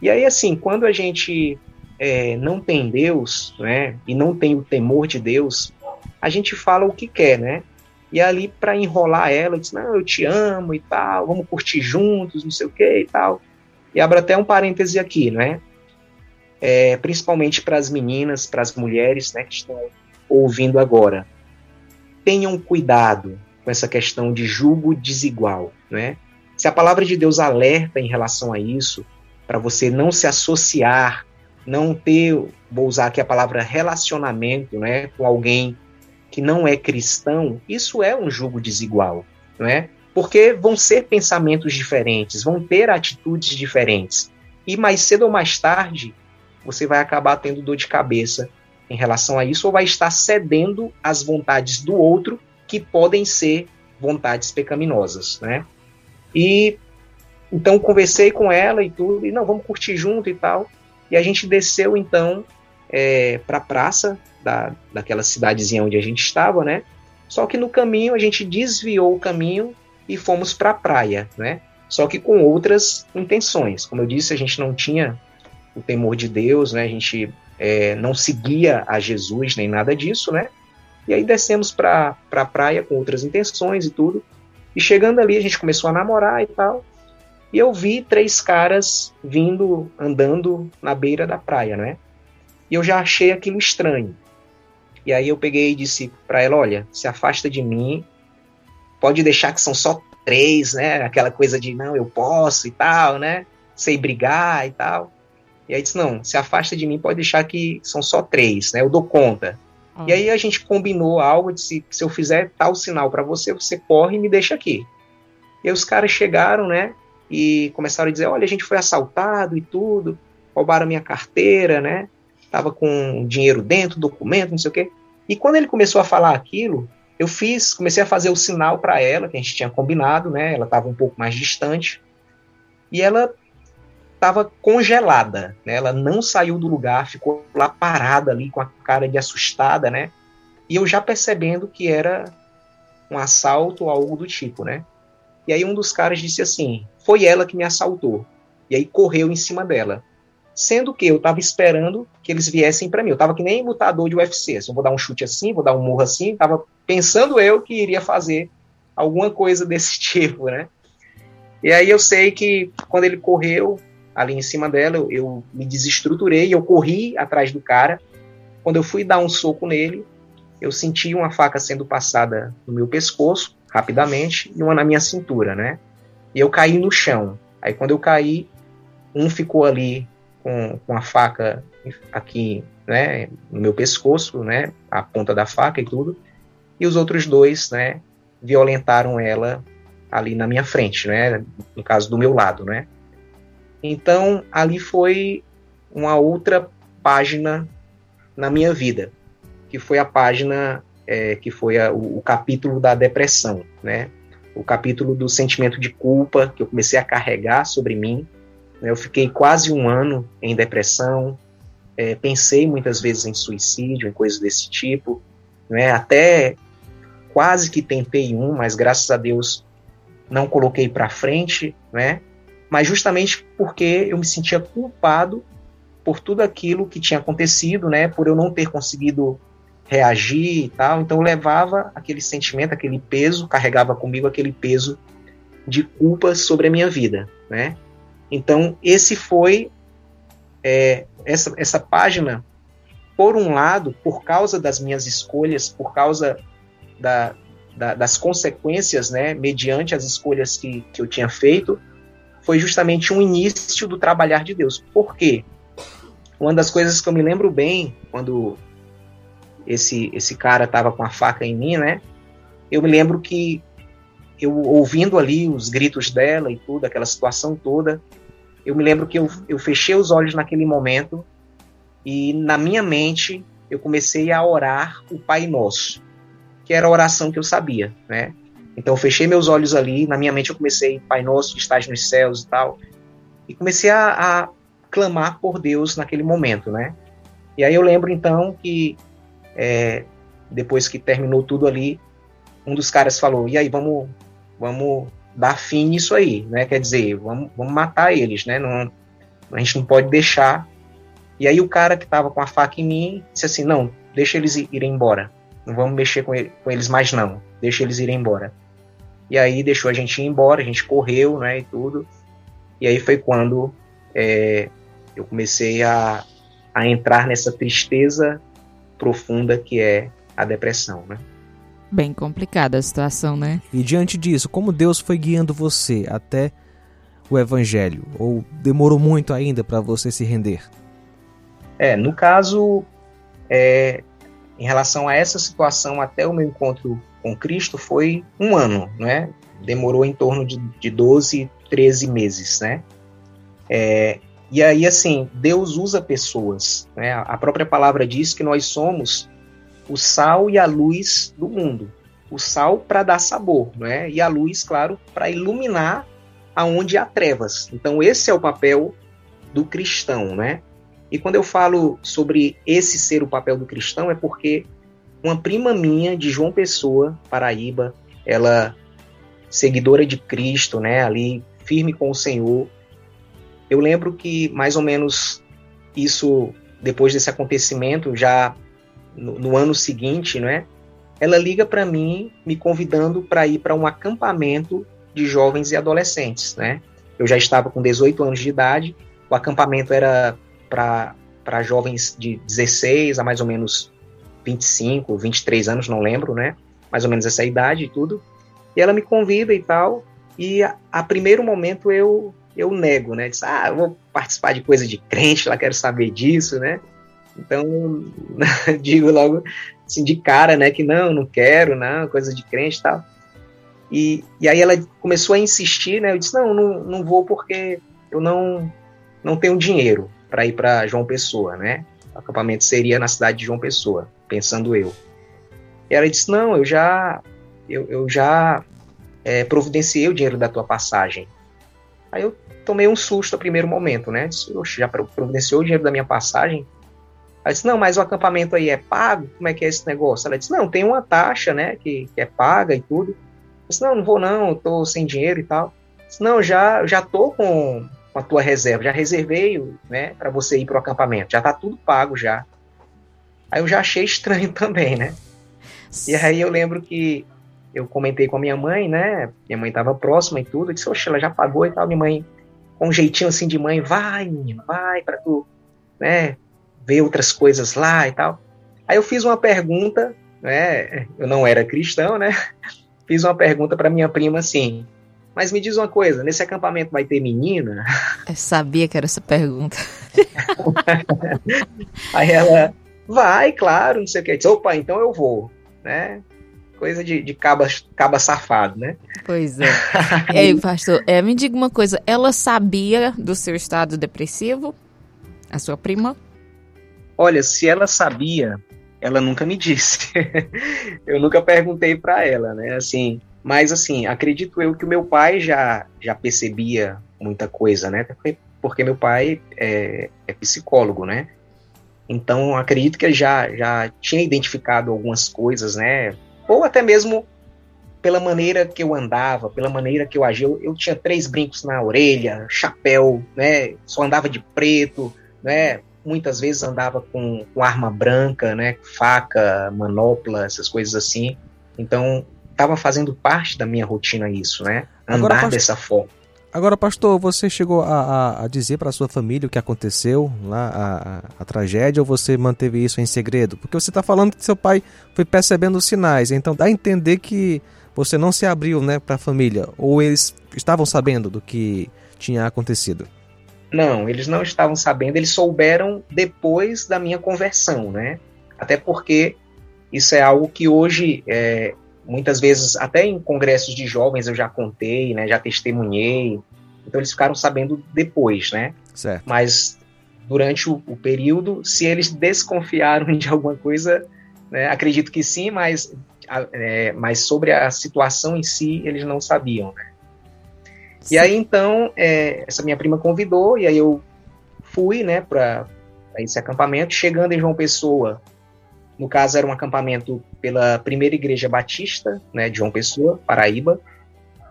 Speaker 3: E aí, assim, quando a gente é, não tem Deus, né? E não tem o temor de Deus, a gente fala o que quer, né? E ali, para enrolar ela, diz: Não, eu te amo e tal, vamos curtir juntos, não sei o que e tal. E abro até um parêntese aqui, né? É, principalmente para as meninas, para as mulheres né, que estão ouvindo agora. Tenham cuidado com essa questão de julgo desigual, né? Se a palavra de Deus alerta em relação a isso, para você não se associar, não ter, vou usar aqui a palavra relacionamento, né, com alguém que não é cristão, isso é um jugo desigual, não é? Porque vão ser pensamentos diferentes, vão ter atitudes diferentes. E mais cedo ou mais tarde, você vai acabar tendo dor de cabeça em relação a isso, ou vai estar cedendo às vontades do outro, que podem ser vontades pecaminosas, né? E então conversei com ela e tudo, e não, vamos curtir junto e tal. E a gente desceu então é, para a praça da, daquela cidadezinha onde a gente estava, né? Só que no caminho a gente desviou o caminho e fomos para a praia, né? Só que com outras intenções. Como eu disse, a gente não tinha o temor de Deus, né? A gente é, não seguia a Jesus nem nada disso, né? E aí descemos para a praia com outras intenções e tudo. E chegando ali, a gente começou a namorar e tal. E eu vi três caras vindo, andando na beira da praia, né? E eu já achei aquilo estranho. E aí eu peguei e disse para ela, olha, se afasta de mim, pode deixar que são só três, né? Aquela coisa de não, eu posso e tal, né? Sei brigar e tal. E aí disse, não, se afasta de mim, pode deixar que são só três, né? Eu dou conta. E aí a gente combinou algo, disse, se eu fizer tal sinal para você, você corre e me deixa aqui. E aí os caras chegaram, né? E começaram a dizer, olha, a gente foi assaltado e tudo, roubaram minha carteira, né? Estava com dinheiro dentro, documento, não sei o quê. E quando ele começou a falar aquilo, eu fiz, comecei a fazer o sinal para ela, que a gente tinha combinado, né? Ela estava um pouco mais distante. E ela estava congelada, né? Ela não saiu do lugar, ficou lá parada ali com a cara de assustada, né? E eu já percebendo que era um assalto ou algo do tipo, né? E aí um dos caras disse assim: "Foi ela que me assaltou". E aí correu em cima dela sendo que eu estava esperando que eles viessem para mim. Eu estava que nem lutador de UFC, assim, vou dar um chute assim, vou dar um murro assim, estava pensando eu que iria fazer alguma coisa desse tipo, né? E aí eu sei que quando ele correu ali em cima dela, eu, eu me desestruturei, eu corri atrás do cara. Quando eu fui dar um soco nele, eu senti uma faca sendo passada no meu pescoço, rapidamente, e uma na minha cintura, né? E eu caí no chão. Aí quando eu caí, um ficou ali com, com a faca aqui, né, no meu pescoço, né, a ponta da faca e tudo, e os outros dois, né, violentaram ela ali na minha frente, né, no caso do meu lado, né. Então, ali foi uma outra página na minha vida, que foi a página é, que foi a, o, o, capítulo da depressão, né? O capítulo do sentimento de culpa que eu comecei a carregar sobre mim. Né? Eu fiquei quase um ano em depressão, é, pensei muitas vezes em suicídio, em coisas desse tipo, né? Até quase que tentei um, mas graças a Deus não coloquei para frente, né? mas justamente porque eu me sentia culpado por tudo aquilo que tinha acontecido, né, por eu não ter conseguido reagir e tal, então eu levava aquele sentimento, aquele peso, carregava comigo aquele peso de culpa sobre a minha vida, né? Então esse foi é, essa, essa página, por um lado, por causa das minhas escolhas, por causa da, da, das consequências, né, mediante as escolhas que, que eu tinha feito, foi justamente um início do trabalhar de Deus. Por quê? Uma das coisas que eu me lembro bem, quando esse, esse cara estava com a faca em mim, né? Eu me lembro que eu ouvindo ali os gritos dela e tudo, aquela situação toda, eu me lembro que eu, eu fechei os olhos naquele momento e na minha mente eu comecei a orar o Pai Nosso, que era a oração que eu sabia, né? Então eu fechei meus olhos ali, na minha mente eu comecei, Pai Nosso, que estás nos céus e tal, e comecei a, a clamar por Deus naquele momento, né? E aí eu lembro então que é, depois que terminou tudo ali, um dos caras falou: e aí vamos, vamos dar fim nisso aí, né? Quer dizer, vamos, vamos matar eles, né? Não, a gente não pode deixar. E aí o cara que estava com a faca em mim disse assim: não, deixa eles irem embora, não vamos mexer com, ele, com eles mais não, deixa eles irem embora. E aí deixou a gente ir embora, a gente correu, né, e tudo. E aí foi quando é, eu comecei a, a entrar nessa tristeza profunda que é a depressão, né?
Speaker 2: Bem complicada a situação, né?
Speaker 1: E diante disso, como Deus foi guiando você até o evangelho? Ou demorou muito ainda para você se render?
Speaker 3: É, no caso, é, em relação a essa situação até o meu encontro com Cristo foi um ano, né? Demorou em torno de, de 12, 13 meses, né? É, e aí, assim, Deus usa pessoas, né? A própria palavra diz que nós somos o sal e a luz do mundo. O sal para dar sabor, né? E a luz, claro, para iluminar aonde há trevas. Então, esse é o papel do cristão, né? E quando eu falo sobre esse ser o papel do cristão, é porque uma prima minha de João Pessoa, Paraíba, ela seguidora de Cristo, né, ali firme com o Senhor. Eu lembro que mais ou menos isso depois desse acontecimento, já no, no ano seguinte, né, ela liga para mim me convidando para ir para um acampamento de jovens e adolescentes, né? Eu já estava com 18 anos de idade, o acampamento era para jovens de 16 a mais ou menos 25, 23 anos, não lembro, né? Mais ou menos essa idade e tudo. E ela me convida e tal. E a, a primeiro momento eu eu nego, né? Diz, ah, vou participar de coisa de crente, lá quero saber disso, né? Então, digo logo assim de cara, né, que não, não quero, não, coisa de crente e tal. E, e aí ela começou a insistir, né? Eu disse, não, não, não vou porque eu não, não tenho dinheiro para ir para João Pessoa, né? O acampamento seria na cidade de João Pessoa pensando eu. E ela disse: Não, eu já, eu, eu já é, providenciei o dinheiro da tua passagem. Aí eu tomei um susto no primeiro momento, né? Disse: já providenciou o dinheiro da minha passagem? Ela disse: Não, mas o acampamento aí é pago? Como é que é esse negócio? Ela disse: Não, tem uma taxa, né? Que, que é paga e tudo. Eu disse: Não, não vou não, eu tô sem dinheiro e tal. Eu disse, não, já, já tô com, com a tua reserva, já reservei, né? Para você ir pro acampamento, já tá tudo pago já. Aí eu já achei estranho também, né? E aí eu lembro que eu comentei com a minha mãe, né? Minha mãe estava próxima e tudo. Eu disse, oxe, ela já pagou e tal. Minha mãe, com um jeitinho assim de mãe, vai, menino, vai para tu, né? Ver outras coisas lá e tal. Aí eu fiz uma pergunta, né? Eu não era cristão, né? Fiz uma pergunta para minha prima assim. Mas me diz uma coisa, nesse acampamento vai ter menina?
Speaker 2: Eu sabia que era essa pergunta.
Speaker 3: aí ela, Vai, claro, não sei o que. Disse, Opa, então eu vou, né? coisa de, de caba, caba safado, né?
Speaker 2: Pois é. Ei, pastor, é, me diga uma coisa, ela sabia do seu estado depressivo? A sua prima?
Speaker 3: Olha, se ela sabia, ela nunca me disse. eu nunca perguntei para ela, né? Assim, mas assim, acredito eu que o meu pai já já percebia muita coisa, né? Porque, meu pai é, é psicólogo, né? Então acredito que já já tinha identificado algumas coisas, né? ou até mesmo pela maneira que eu andava, pela maneira que eu agia. Eu, eu, tinha três brincos na orelha, chapéu, né? Só andava de preto, né? Muitas vezes andava com, com arma branca, né? Faca, manopla, essas coisas assim. Então, estava fazendo parte da minha rotina isso, né? Andar Agora, dessa forma.
Speaker 1: Agora, pastor, você chegou a, a, a dizer para sua família o que aconteceu lá, a, a, tragédia, ou você manteve isso em segredo? Porque você está falando que seu pai foi percebendo os sinais, então dá a entender que você não se abriu né, para a família, ou eles estavam sabendo do que tinha acontecido?
Speaker 3: Não, eles não estavam sabendo, eles souberam depois da minha conversão, né? Até porque isso é algo que hoje é, muitas vezes até em congressos de jovens eu já contei, né, já testemunhei. Então eles ficaram sabendo depois, né?
Speaker 1: Certo.
Speaker 3: Mas durante o, o período, se eles desconfiaram de alguma coisa, né, acredito que sim, mas, é, mas sobre a situação em si eles não sabiam, né? E aí então é, essa minha prima convidou e aí eu fui, né, para esse acampamento. Chegando em João Pessoa, no caso, era um acampamento pela primeira igreja batista, né, de João Pessoa, Paraíba.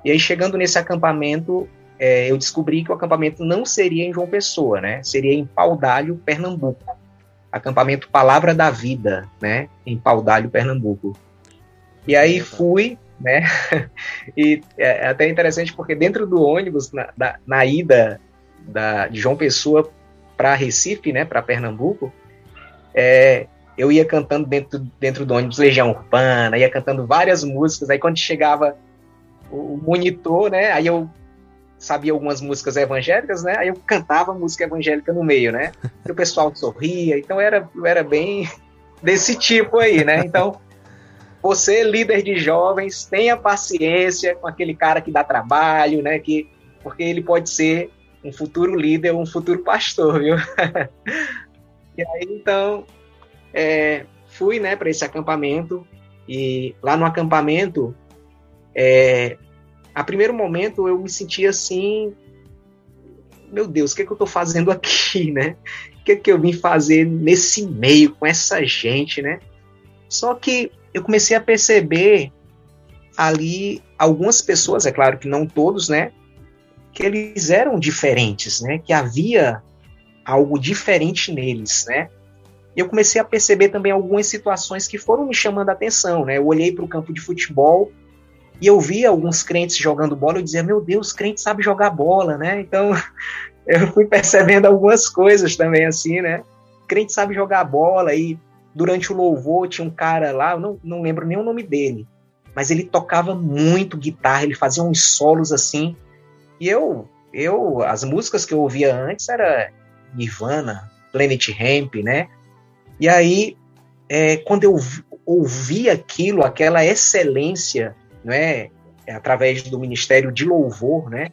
Speaker 3: E aí, chegando nesse acampamento, é, eu descobri que o acampamento não seria em João Pessoa, né? Seria em Paudalho, Pernambuco. Acampamento Palavra da Vida, né? Em Paudalho, Pernambuco. E aí fui, né? e é, é até interessante porque dentro do ônibus, na, na, na ida da, de João Pessoa para Recife, né? Para Pernambuco, é, eu ia cantando dentro, dentro do ônibus Legião Urbana, ia cantando várias músicas, aí quando chegava o monitor, né, aí eu sabia algumas músicas evangélicas, né, aí eu cantava música evangélica no meio, né, e o pessoal sorria, então era, era bem desse tipo aí, né, então você, líder de jovens, tenha paciência com aquele cara que dá trabalho, né, que, porque ele pode ser um futuro líder, um futuro pastor, viu? e aí, então, é, fui né, para esse acampamento e lá no acampamento, é, a primeiro momento eu me sentia assim, meu Deus, o que, é que eu estou fazendo aqui, né? O que, é que eu vim fazer nesse meio com essa gente, né? Só que eu comecei a perceber ali algumas pessoas, é claro que não todos, né? Que eles eram diferentes, né? Que havia algo diferente neles, né? Eu comecei a perceber também algumas situações que foram me chamando a atenção, né? Eu olhei para o campo de futebol e eu via alguns crentes jogando bola, eu dizia, meu Deus, crente sabe jogar bola, né? Então, eu fui percebendo algumas coisas também assim, né? Crente sabe jogar bola e durante o louvor tinha um cara lá, eu não, não lembro nem o nome dele, mas ele tocava muito guitarra, ele fazia uns solos assim. E eu, eu as músicas que eu ouvia antes era Nirvana, Planet Hemp, né? E aí, é, quando eu ouvi aquilo, aquela excelência, né, através do Ministério de Louvor, né,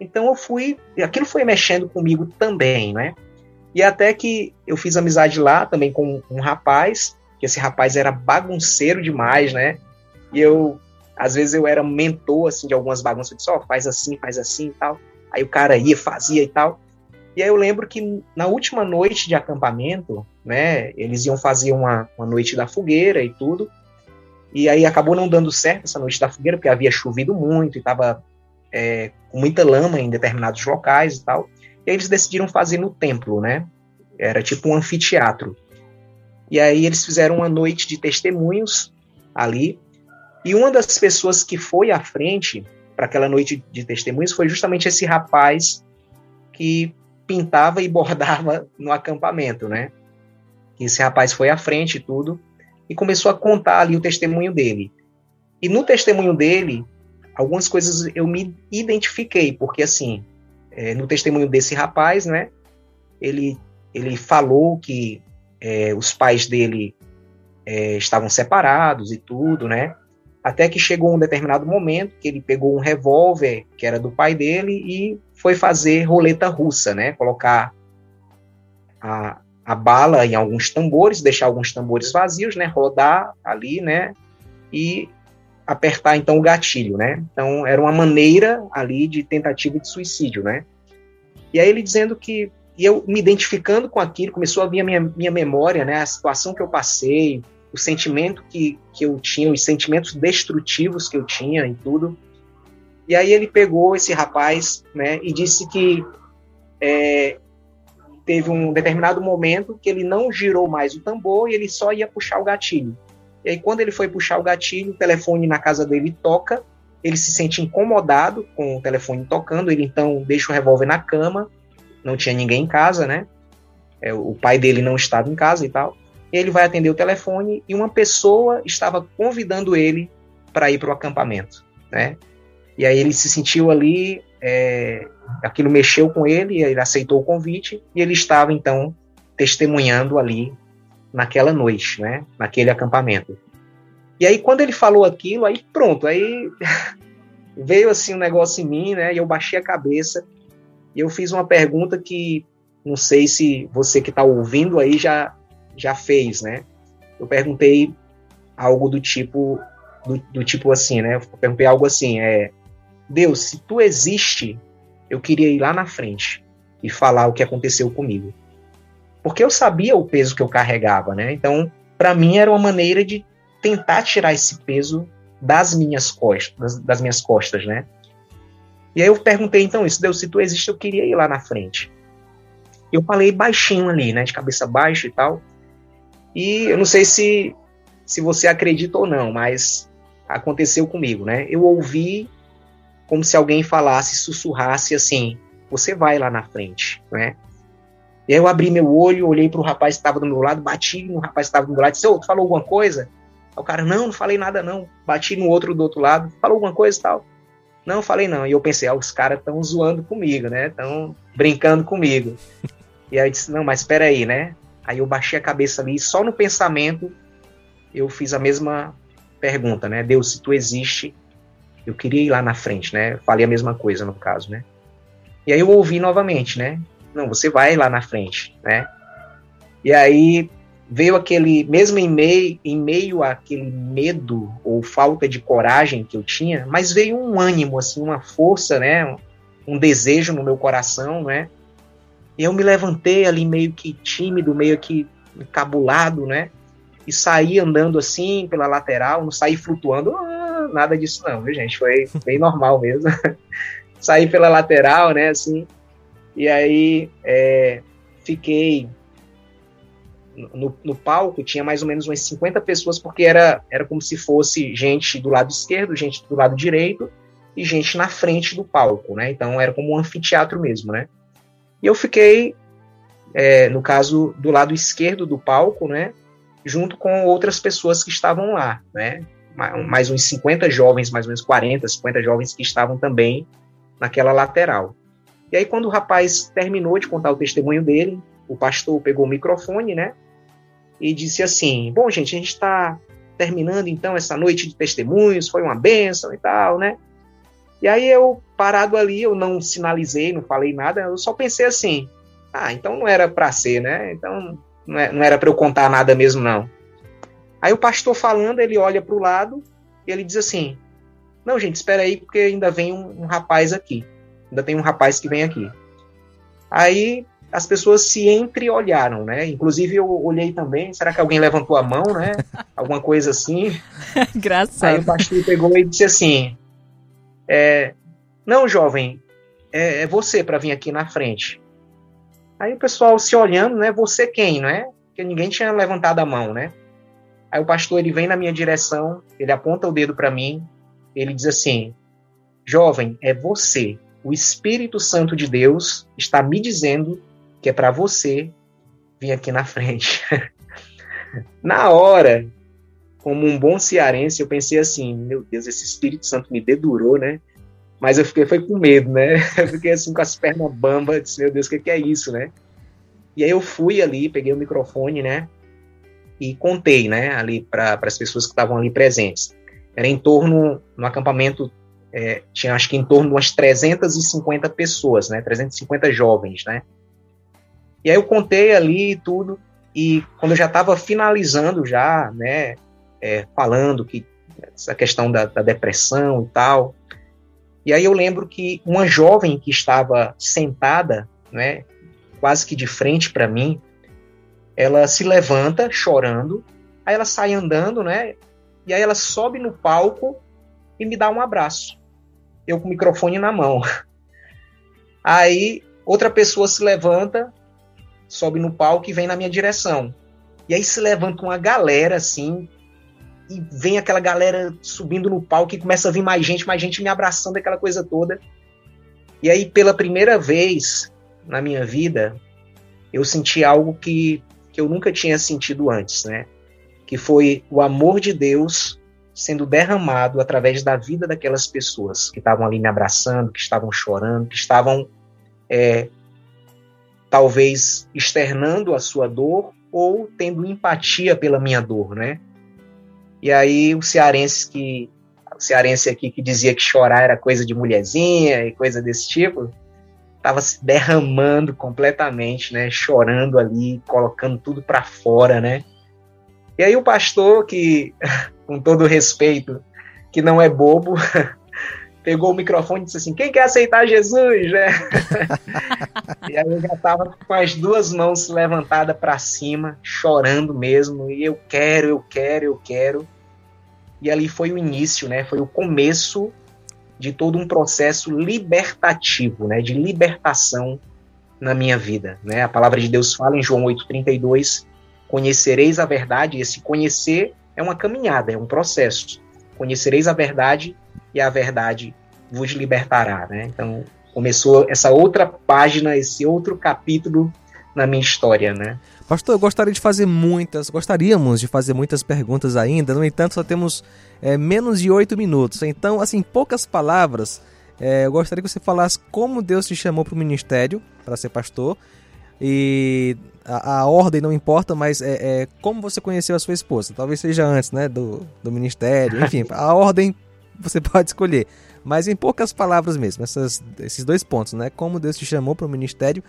Speaker 3: então eu fui, aquilo foi mexendo comigo também, né, e até que eu fiz amizade lá também com um rapaz, que esse rapaz era bagunceiro demais, né, e eu, às vezes eu era mentor, assim, de algumas bagunças, eu disse, ó, oh, faz assim, faz assim e tal, aí o cara ia, fazia e tal, e aí eu lembro que na última noite de acampamento, né, eles iam fazer uma, uma noite da fogueira e tudo, e aí acabou não dando certo essa noite da fogueira, porque havia chovido muito e estava é, com muita lama em determinados locais e tal. E aí eles decidiram fazer no templo, né? Era tipo um anfiteatro. E aí eles fizeram uma noite de testemunhos ali. E uma das pessoas que foi à frente para aquela noite de testemunhos foi justamente esse rapaz que pintava e bordava no acampamento, né? Esse rapaz foi à frente e tudo e começou a contar ali o testemunho dele. E no testemunho dele, algumas coisas eu me identifiquei, porque assim, é, no testemunho desse rapaz, né? Ele, ele falou que é, os pais dele é, estavam separados e tudo, né? Até que chegou um determinado momento que ele pegou um revólver que era do pai dele e foi fazer roleta russa, né? Colocar a, a bala em alguns tambores, deixar alguns tambores vazios, né? Rodar ali, né? E apertar então o gatilho, né? Então era uma maneira ali de tentativa de suicídio, né? E aí ele dizendo que e eu me identificando com aquilo, começou a vir a minha, minha memória, né? A situação que eu passei, o sentimento que, que eu tinha, os sentimentos destrutivos que eu tinha e tudo. E aí ele pegou esse rapaz, né, e disse que é, teve um determinado momento que ele não girou mais o tambor e ele só ia puxar o gatilho. E aí quando ele foi puxar o gatilho, o telefone na casa dele toca, ele se sente incomodado com o telefone tocando, ele então deixa o revólver na cama, não tinha ninguém em casa, né? É, o pai dele não estava em casa e tal ele vai atender o telefone e uma pessoa estava convidando ele para ir para o acampamento, né? E aí ele se sentiu ali, é, aquilo mexeu com ele, ele aceitou o convite e ele estava então testemunhando ali naquela noite, né? Naquele acampamento. E aí quando ele falou aquilo, aí pronto, aí veio assim um negócio em mim, né? E eu baixei a cabeça e eu fiz uma pergunta que não sei se você que está ouvindo aí já já fez, né? Eu perguntei algo do tipo do, do tipo assim, né? Eu perguntei algo assim, é Deus, se tu existe, eu queria ir lá na frente e falar o que aconteceu comigo. Porque eu sabia o peso que eu carregava, né? Então, para mim era uma maneira de tentar tirar esse peso das minhas costas, das, das minhas costas, né? E aí eu perguntei então isso, Deus, se tu existe, eu queria ir lá na frente. Eu falei baixinho ali, né, de cabeça baixa e tal. E eu não sei se, se você acredita ou não, mas aconteceu comigo, né? Eu ouvi como se alguém falasse, sussurrasse assim: você vai lá na frente, né? E aí eu abri meu olho, olhei para o rapaz que estava do meu lado, bati no rapaz que estava do meu lado, disse: Ô, tu falou alguma coisa? Aí o cara: Não, não falei nada não. Bati no outro do outro lado, falou alguma coisa e tal. Não, falei não. E eu pensei: ah, os caras estão zoando comigo, né? Estão brincando comigo. E aí eu disse: Não, mas espera aí, né? Aí eu baixei a cabeça ali, só no pensamento eu fiz a mesma pergunta, né? Deus, se tu existe, eu queria ir lá na frente, né? Falei a mesma coisa no caso, né? E aí eu ouvi novamente, né? Não, você vai lá na frente, né? E aí veio aquele, mesmo em meio, em meio àquele medo ou falta de coragem que eu tinha, mas veio um ânimo, assim, uma força, né? Um desejo no meu coração, né? E eu me levantei ali meio que tímido, meio que encabulado, né? E saí andando assim pela lateral, não saí flutuando, ah, nada disso não, viu, gente? Foi bem normal mesmo. saí pela lateral, né, assim, e aí é, fiquei no, no, palco, tinha mais ou menos umas 50 pessoas, porque era, era como se fosse gente do lado esquerdo, gente do lado direito e gente na frente do palco, né? Então era como um anfiteatro mesmo, né? E eu fiquei, é, no caso, do lado esquerdo do palco, né? Junto com outras pessoas que estavam lá, né? Mais uns 50 jovens, mais ou menos 40, 50 jovens que estavam também naquela lateral. E aí, quando o rapaz terminou de contar o testemunho dele, o pastor pegou o microfone, né? E disse assim: Bom, gente, a gente está terminando então essa noite de testemunhos, foi uma bênção e tal, né? E aí eu, parado ali, eu não sinalizei, não falei nada, eu só pensei assim, ah, então não era para ser, né? Então não é, era para eu contar nada mesmo, não. Aí o pastor falando, ele olha para o lado e ele diz assim, não, gente, espera aí, porque ainda vem um, um rapaz aqui. Ainda tem um rapaz que vem aqui. Aí as pessoas se entreolharam, né? Inclusive eu olhei também, será que alguém levantou a mão, né? Alguma coisa assim.
Speaker 2: Engraçado.
Speaker 3: Aí o pastor pegou e disse assim: é, não, jovem, é, é você para vir aqui na frente. Aí o pessoal se olhando, né? Você quem, não é? Porque ninguém tinha levantado a mão, né? Aí o pastor ele vem na minha direção, ele aponta o dedo para mim, ele diz assim: Jovem, é você. O Espírito Santo de Deus está me dizendo que é para você vir aqui na frente. na hora, como um bom cearense, eu pensei assim, meu Deus, esse Espírito Santo me dedurou, né? Mas eu fiquei foi com medo, né? Eu fiquei assim com as pernas bambas, disse, meu Deus, o que, que é isso, né? E aí eu fui ali, peguei o microfone, né? E contei, né, ali para as pessoas que estavam ali presentes. era em torno, no acampamento, é, tinha acho que em torno de umas 350 pessoas, né? 350 jovens, né? E aí eu contei ali tudo, e quando eu já estava finalizando já, né, é, falando que essa questão da, da, depressão e tal, e aí eu lembro que uma jovem que estava sentada, né, quase que de frente para mim, ela se levanta chorando, aí ela sai andando, né, e aí ela sobe no palco e me dá um abraço. Eu com o microfone na mão. Aí outra pessoa se levanta, sobe no palco e vem na minha direção. E aí se levanta uma galera assim, e vem aquela galera subindo no palco e começa a vir mais gente, mais gente me abraçando, aquela coisa toda. E aí, pela primeira vez na minha vida, eu senti algo que, que eu nunca tinha sentido antes, né? que foi o amor de Deus sendo derramado através da vida daquelas pessoas que estavam ali me abraçando, que estavam chorando, que estavam é, talvez externando a sua dor ou tendo empatia pela minha dor, né? E aí o cearense que o cearense aqui que dizia que chorar era coisa de mulherzinha e coisa desse tipo, estava se derramando completamente, né? Chorando ali, colocando tudo para fora, né? E aí o pastor, que, com todo respeito, que não é bobo, pegou o microfone e disse assim: Quem quer aceitar Jesus? Né? e aí eu já estava com as duas mãos levantadas para cima, chorando mesmo, e eu quero, eu quero, eu quero. E ali foi o início, né? Foi o começo de todo um processo libertativo, né? De libertação na minha vida, né? A palavra de Deus fala em João 8:32 Conhecereis a verdade, esse conhecer é uma caminhada, é um processo. Conhecereis a verdade e a verdade vos libertará, né? Então, começou essa outra página, esse outro capítulo na minha história, né?
Speaker 1: Pastor, eu gostaria de fazer muitas, gostaríamos de fazer muitas perguntas ainda, no entanto, só temos é, menos de oito minutos. Então, assim, poucas palavras, é, eu gostaria que você falasse como Deus te chamou para o ministério, para ser pastor, e a, a, ordem não importa, mas é, é, como você conheceu a sua esposa. Talvez seja antes, né, do, do ministério, enfim, a ordem você pode escolher. Mas em poucas palavras mesmo, essas, esses dois pontos, né? Como Deus te chamou para o ministério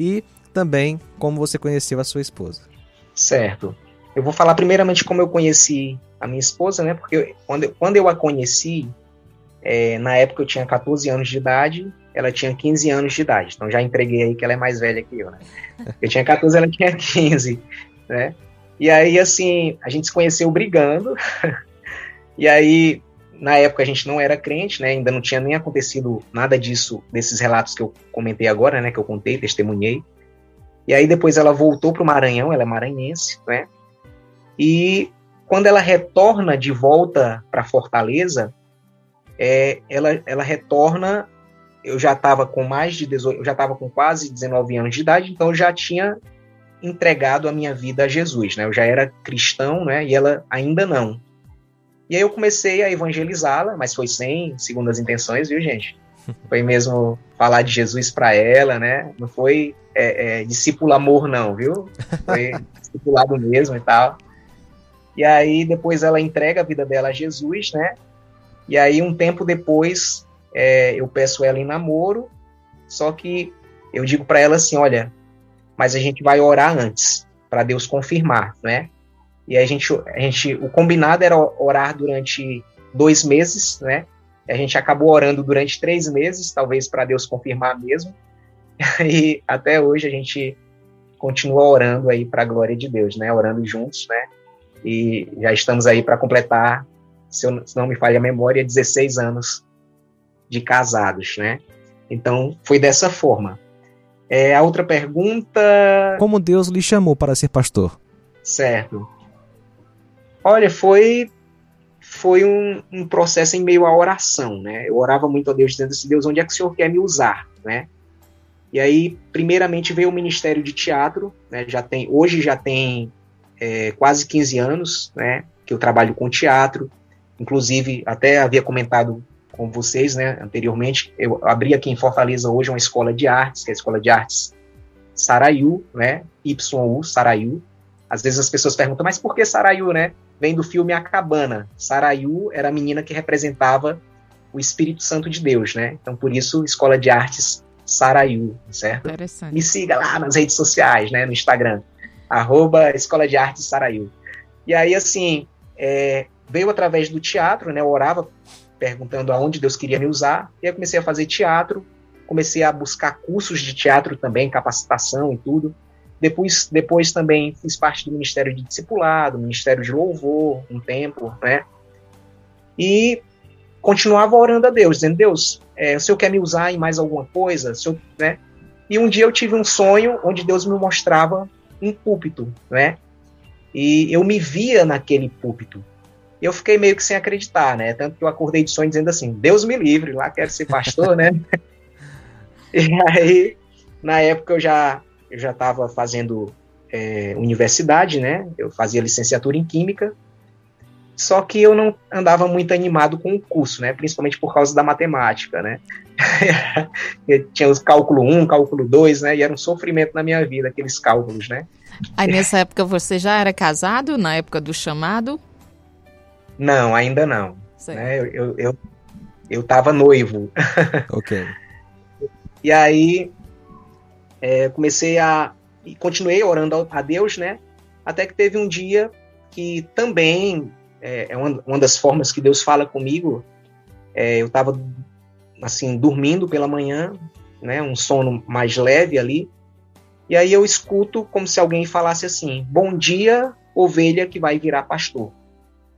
Speaker 1: e também como você conheceu a sua esposa.
Speaker 3: Certo. Eu vou falar primeiramente como eu conheci a minha esposa, né? Porque eu, quando, quando eu a conheci, é, na época eu tinha 14 anos de idade ela tinha 15 anos de idade. Então já entreguei aí que ela é mais velha que eu, né? Eu tinha 14, ela tinha 15, né? E aí, assim, a gente se conheceu brigando. e aí, na época, a gente não era crente, né? Ainda não tinha nem acontecido nada disso, desses relatos que eu comentei agora, né? Que eu contei, testemunhei. E aí, depois ela voltou para o Maranhão, ela é maranhense, né? E quando ela retorna de volta para Fortaleza, é, ela, ela retorna eu já estava com mais de 18, eu já estava com quase 19 anos de idade, então eu já tinha entregado a minha vida a Jesus, né? Eu já era cristão, né? E ela ainda não. E aí eu comecei a evangelizá-la, mas foi sem segundas intenções, viu, gente? Foi mesmo falar de Jesus para ela, né? Não foi é, é, discípulo amor, não, viu? Foi discipulado mesmo e tal. E aí depois ela entrega a vida dela a Jesus, né? E aí um tempo depois é, eu peço ela em namoro, só que eu digo para ela assim, olha, mas a gente vai orar antes, para Deus confirmar, né? E a gente, a gente, o combinado era orar durante dois meses, né? A gente acabou orando durante três meses, talvez para Deus confirmar mesmo. E até hoje a gente continua orando aí para a glória de Deus, né? Orando juntos, né? E já estamos aí para completar, se, eu, se não me falha a memória, 16 anos de casados, né? Então, foi dessa forma. É, a outra pergunta.
Speaker 1: Como Deus lhe chamou para ser pastor?
Speaker 3: Certo. Olha, foi foi um, um, processo em meio à oração, né? Eu orava muito a Deus dizendo assim, Deus, onde é que o Senhor quer me usar, né? E aí, primeiramente veio o Ministério de Teatro, né? Já tem, hoje já tem é, quase 15 anos, né? Que eu trabalho com teatro. Inclusive, até havia comentado com vocês, né, anteriormente. Eu abri aqui em Fortaleza hoje uma escola de artes, que é a Escola de Artes Saraiu, né, YU, Saraiu. às vezes as pessoas perguntam, mas por que Sarayu, né? Vem do filme A Cabana. Sarayu era a menina que representava o Espírito Santo de Deus, né? Então, por isso, Escola de Artes Sarayu, certo?
Speaker 2: Interessante.
Speaker 3: Me siga lá nas redes sociais, né? No Instagram, arroba Escola de Artes Sarayu. E aí, assim, é, veio através do teatro, né? Eu orava perguntando aonde Deus queria me usar, e aí comecei a fazer teatro, comecei a buscar cursos de teatro também, capacitação e tudo. Depois, depois também fiz parte do Ministério de Discipulado, Ministério de Louvor, um tempo, né? E continuava orando a Deus, dizendo, Deus, é, o Senhor quer me usar em mais alguma coisa? Senhor, né? E um dia eu tive um sonho onde Deus me mostrava um púlpito, né? E eu me via naquele púlpito. Eu fiquei meio que sem acreditar, né? Tanto que eu acordei de sonho dizendo assim, Deus me livre, lá quero ser pastor, né? E aí, na época eu já eu já estava fazendo é, universidade, né? Eu fazia licenciatura em química. Só que eu não andava muito animado com o curso, né? Principalmente por causa da matemática, né? eu tinha os cálculo 1, cálculo 2, né? E era um sofrimento na minha vida aqueles cálculos, né?
Speaker 2: Aí nessa época você já era casado, na época do chamado?
Speaker 3: Não, ainda não. Né? Eu, eu, eu, eu tava noivo.
Speaker 1: Ok.
Speaker 3: E aí é, comecei a. E continuei orando a Deus, né? Até que teve um dia que também é, é uma, uma das formas que Deus fala comigo. É, eu estava assim dormindo pela manhã, né? Um sono mais leve ali. E aí eu escuto como se alguém falasse assim: "Bom dia, ovelha que vai virar pastor".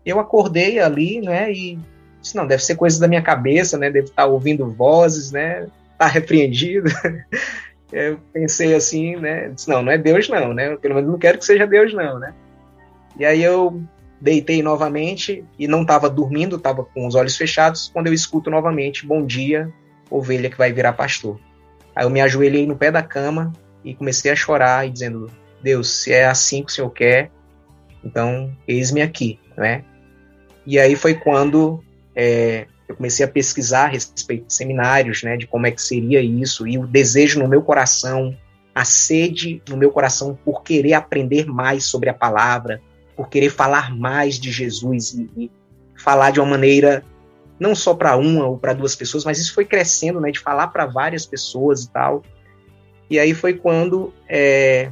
Speaker 3: Eu acordei ali, né? E disse, não, deve ser coisa da minha cabeça, né? Devo estar ouvindo vozes, né? Tá repreendido. eu pensei assim, né? Disse, não, não é Deus não, né? Pelo menos não quero que seja Deus não, né? E aí eu deitei novamente e não estava dormindo, estava com os olhos fechados, quando eu escuto novamente, bom dia, ovelha que vai virar pastor. Aí eu me ajoelhei no pé da cama e comecei a chorar e dizendo, Deus, se é assim que o Senhor quer, então eis-me aqui, né? E aí foi quando é, eu comecei a pesquisar a respeito de seminários, né, de como é que seria isso, e o desejo no meu coração, a sede no meu coração por querer aprender mais sobre a palavra, por querer falar mais de Jesus e, e falar de uma maneira não só para uma ou para duas pessoas, mas isso foi crescendo, né, de falar para várias pessoas e tal. E aí foi quando é,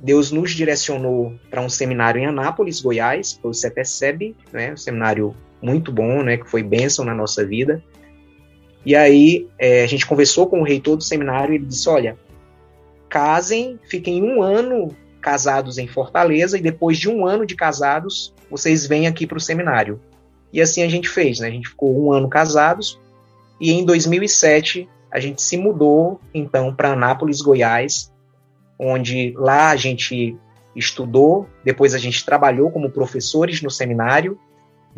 Speaker 3: Deus nos direcionou para um seminário em Anápolis, Goiás, o CETESEB, né, um seminário muito bom, né, que foi bênção na nossa vida. E aí é, a gente conversou com o reitor do seminário e ele disse, olha, casem, fiquem um ano casados em Fortaleza e depois de um ano de casados, vocês vêm aqui para o seminário. E assim a gente fez, né? A gente ficou um ano casados e em 2007 a gente se mudou então para Anápolis, Goiás, onde lá a gente estudou, depois a gente trabalhou como professores no seminário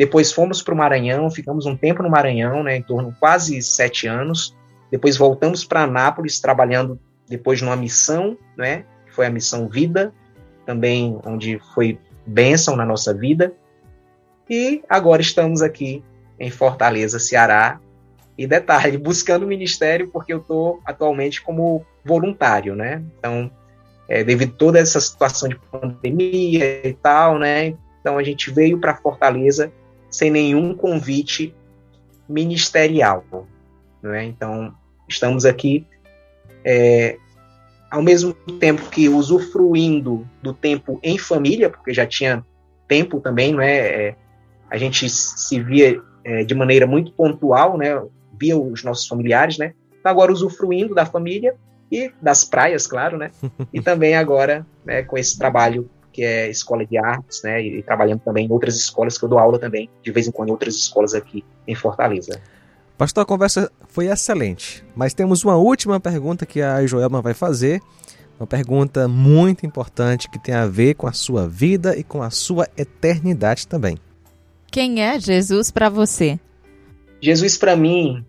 Speaker 3: depois fomos para o Maranhão, ficamos um tempo no Maranhão, né, em torno de quase sete anos. Depois voltamos para Anápolis, trabalhando depois numa missão, né, que foi a missão Vida, também onde foi bênção na nossa vida. E agora estamos aqui em Fortaleza, Ceará. E detalhe, buscando ministério, porque eu estou atualmente como voluntário, né? Então, é, devido a toda essa situação de pandemia e tal, né? Então a gente veio para Fortaleza sem nenhum convite ministerial. Né? Então, estamos aqui, é, ao mesmo tempo que usufruindo do tempo em família, porque já tinha tempo também, não é? é a gente se via é, de maneira muito pontual, né? via os nossos familiares, né? Então, agora usufruindo da família e das praias, claro, né? E também agora né, com esse trabalho que é escola de artes, né? E, trabalhando também em outras escolas, que eu dou aula também, de vez em quando, em outras escolas aqui em Fortaleza.
Speaker 1: Pastor, a conversa foi excelente, mas temos uma última pergunta que a Joelma vai fazer. Uma pergunta muito importante que tem a ver com a sua vida e com a sua eternidade também.
Speaker 2: Quem é Jesus para você?
Speaker 3: Jesus para mim,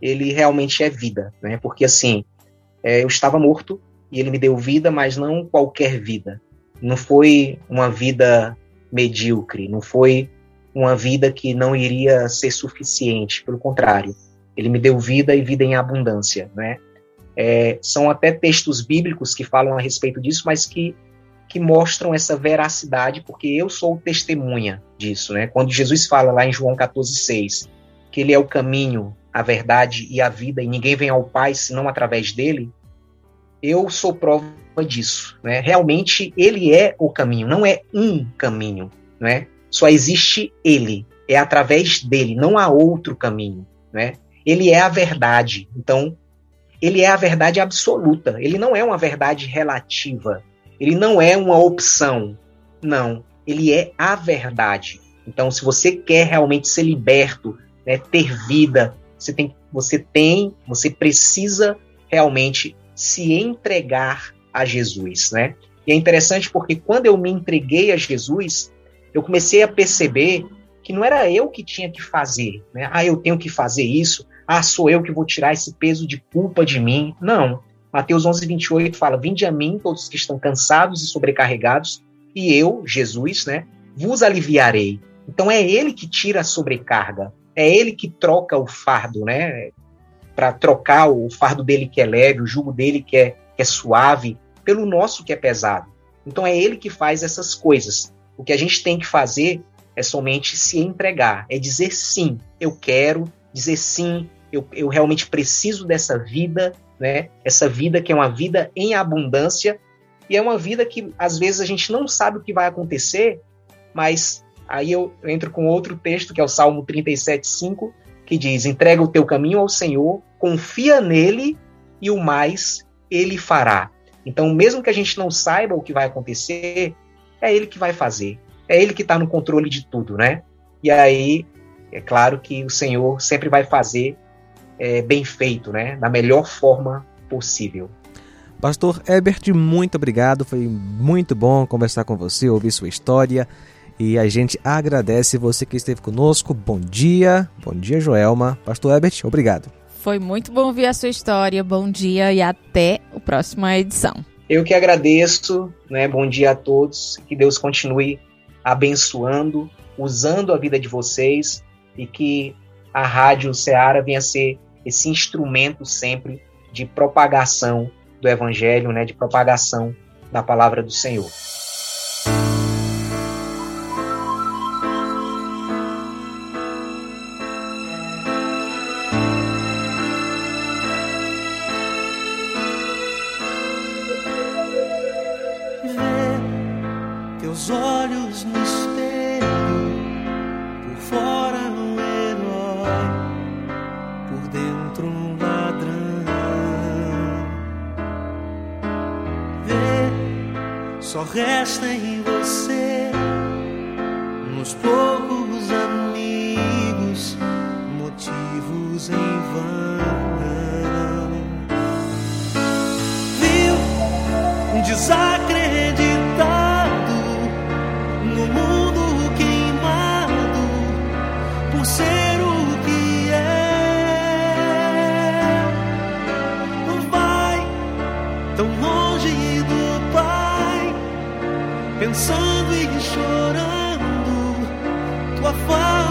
Speaker 3: ele realmente é vida, né? Porque assim, é, eu estava morto e ele me deu vida, mas não qualquer vida não foi uma vida medíocre, não foi uma vida que não iria ser suficiente, pelo contrário, ele me deu vida e vida em abundância, né? É, são até textos bíblicos que falam a respeito disso, mas que que mostram essa veracidade, porque eu sou testemunha disso, né? Quando Jesus fala lá em João 14,6 que ele é o caminho, a verdade e a vida, e ninguém vem ao Pai senão através dele, eu sou prova disso, né? Realmente ele é o caminho, não é um caminho, né? Só existe ele, é através dele, não há outro caminho, né? Ele é a verdade. Então, ele é a verdade absoluta. Ele não é uma verdade relativa. Ele não é uma opção. Não, ele é a verdade. Então, se você quer realmente ser liberto, né, ter vida, você tem, você tem, você precisa realmente se entregar a Jesus, né? E é interessante porque quando eu me entreguei a Jesus, eu comecei a perceber que não era eu que tinha que fazer, né? Ah, eu tenho que fazer isso. Ah, sou eu que vou tirar esse peso de culpa de mim. Não. Mateus 11, 28 fala: Vinde a mim, todos que estão cansados e sobrecarregados, e eu, Jesus, né, vos aliviarei. Então é ele que tira a sobrecarga, é ele que troca o fardo, né? Para trocar o fardo dele que é leve, o jugo dele que é, que é suave, pelo nosso que é pesado. Então é ele que faz essas coisas. O que a gente tem que fazer é somente se entregar, é dizer sim, eu quero, dizer sim, eu, eu realmente preciso dessa vida, né? Essa vida que é uma vida em abundância e é uma vida que às vezes a gente não sabe o que vai acontecer, mas Aí eu entro com outro texto, que é o Salmo 37,5, que diz: entrega o teu caminho ao Senhor, confia nele e o mais ele fará. Então, mesmo que a gente não saiba o que vai acontecer, é ele que vai fazer. É ele que está no controle de tudo, né? E aí, é claro que o Senhor sempre vai fazer é, bem feito, né? Da melhor forma possível.
Speaker 1: Pastor Ebert, muito obrigado. Foi muito bom conversar com você, ouvir sua história. E a gente agradece você que esteve conosco. Bom dia. Bom dia, Joelma. Pastor Ebert, obrigado.
Speaker 2: Foi muito bom ouvir a sua história. Bom dia e até a próxima edição.
Speaker 3: Eu que agradeço, né? Bom dia a todos. Que Deus continue abençoando, usando a vida de vocês e que a Rádio Ceará venha ser esse instrumento sempre de propagação do Evangelho, né? De propagação da palavra do Senhor.
Speaker 4: Pensando e chorando tua falta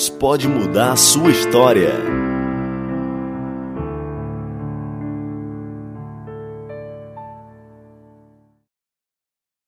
Speaker 5: Deus pode mudar a sua história.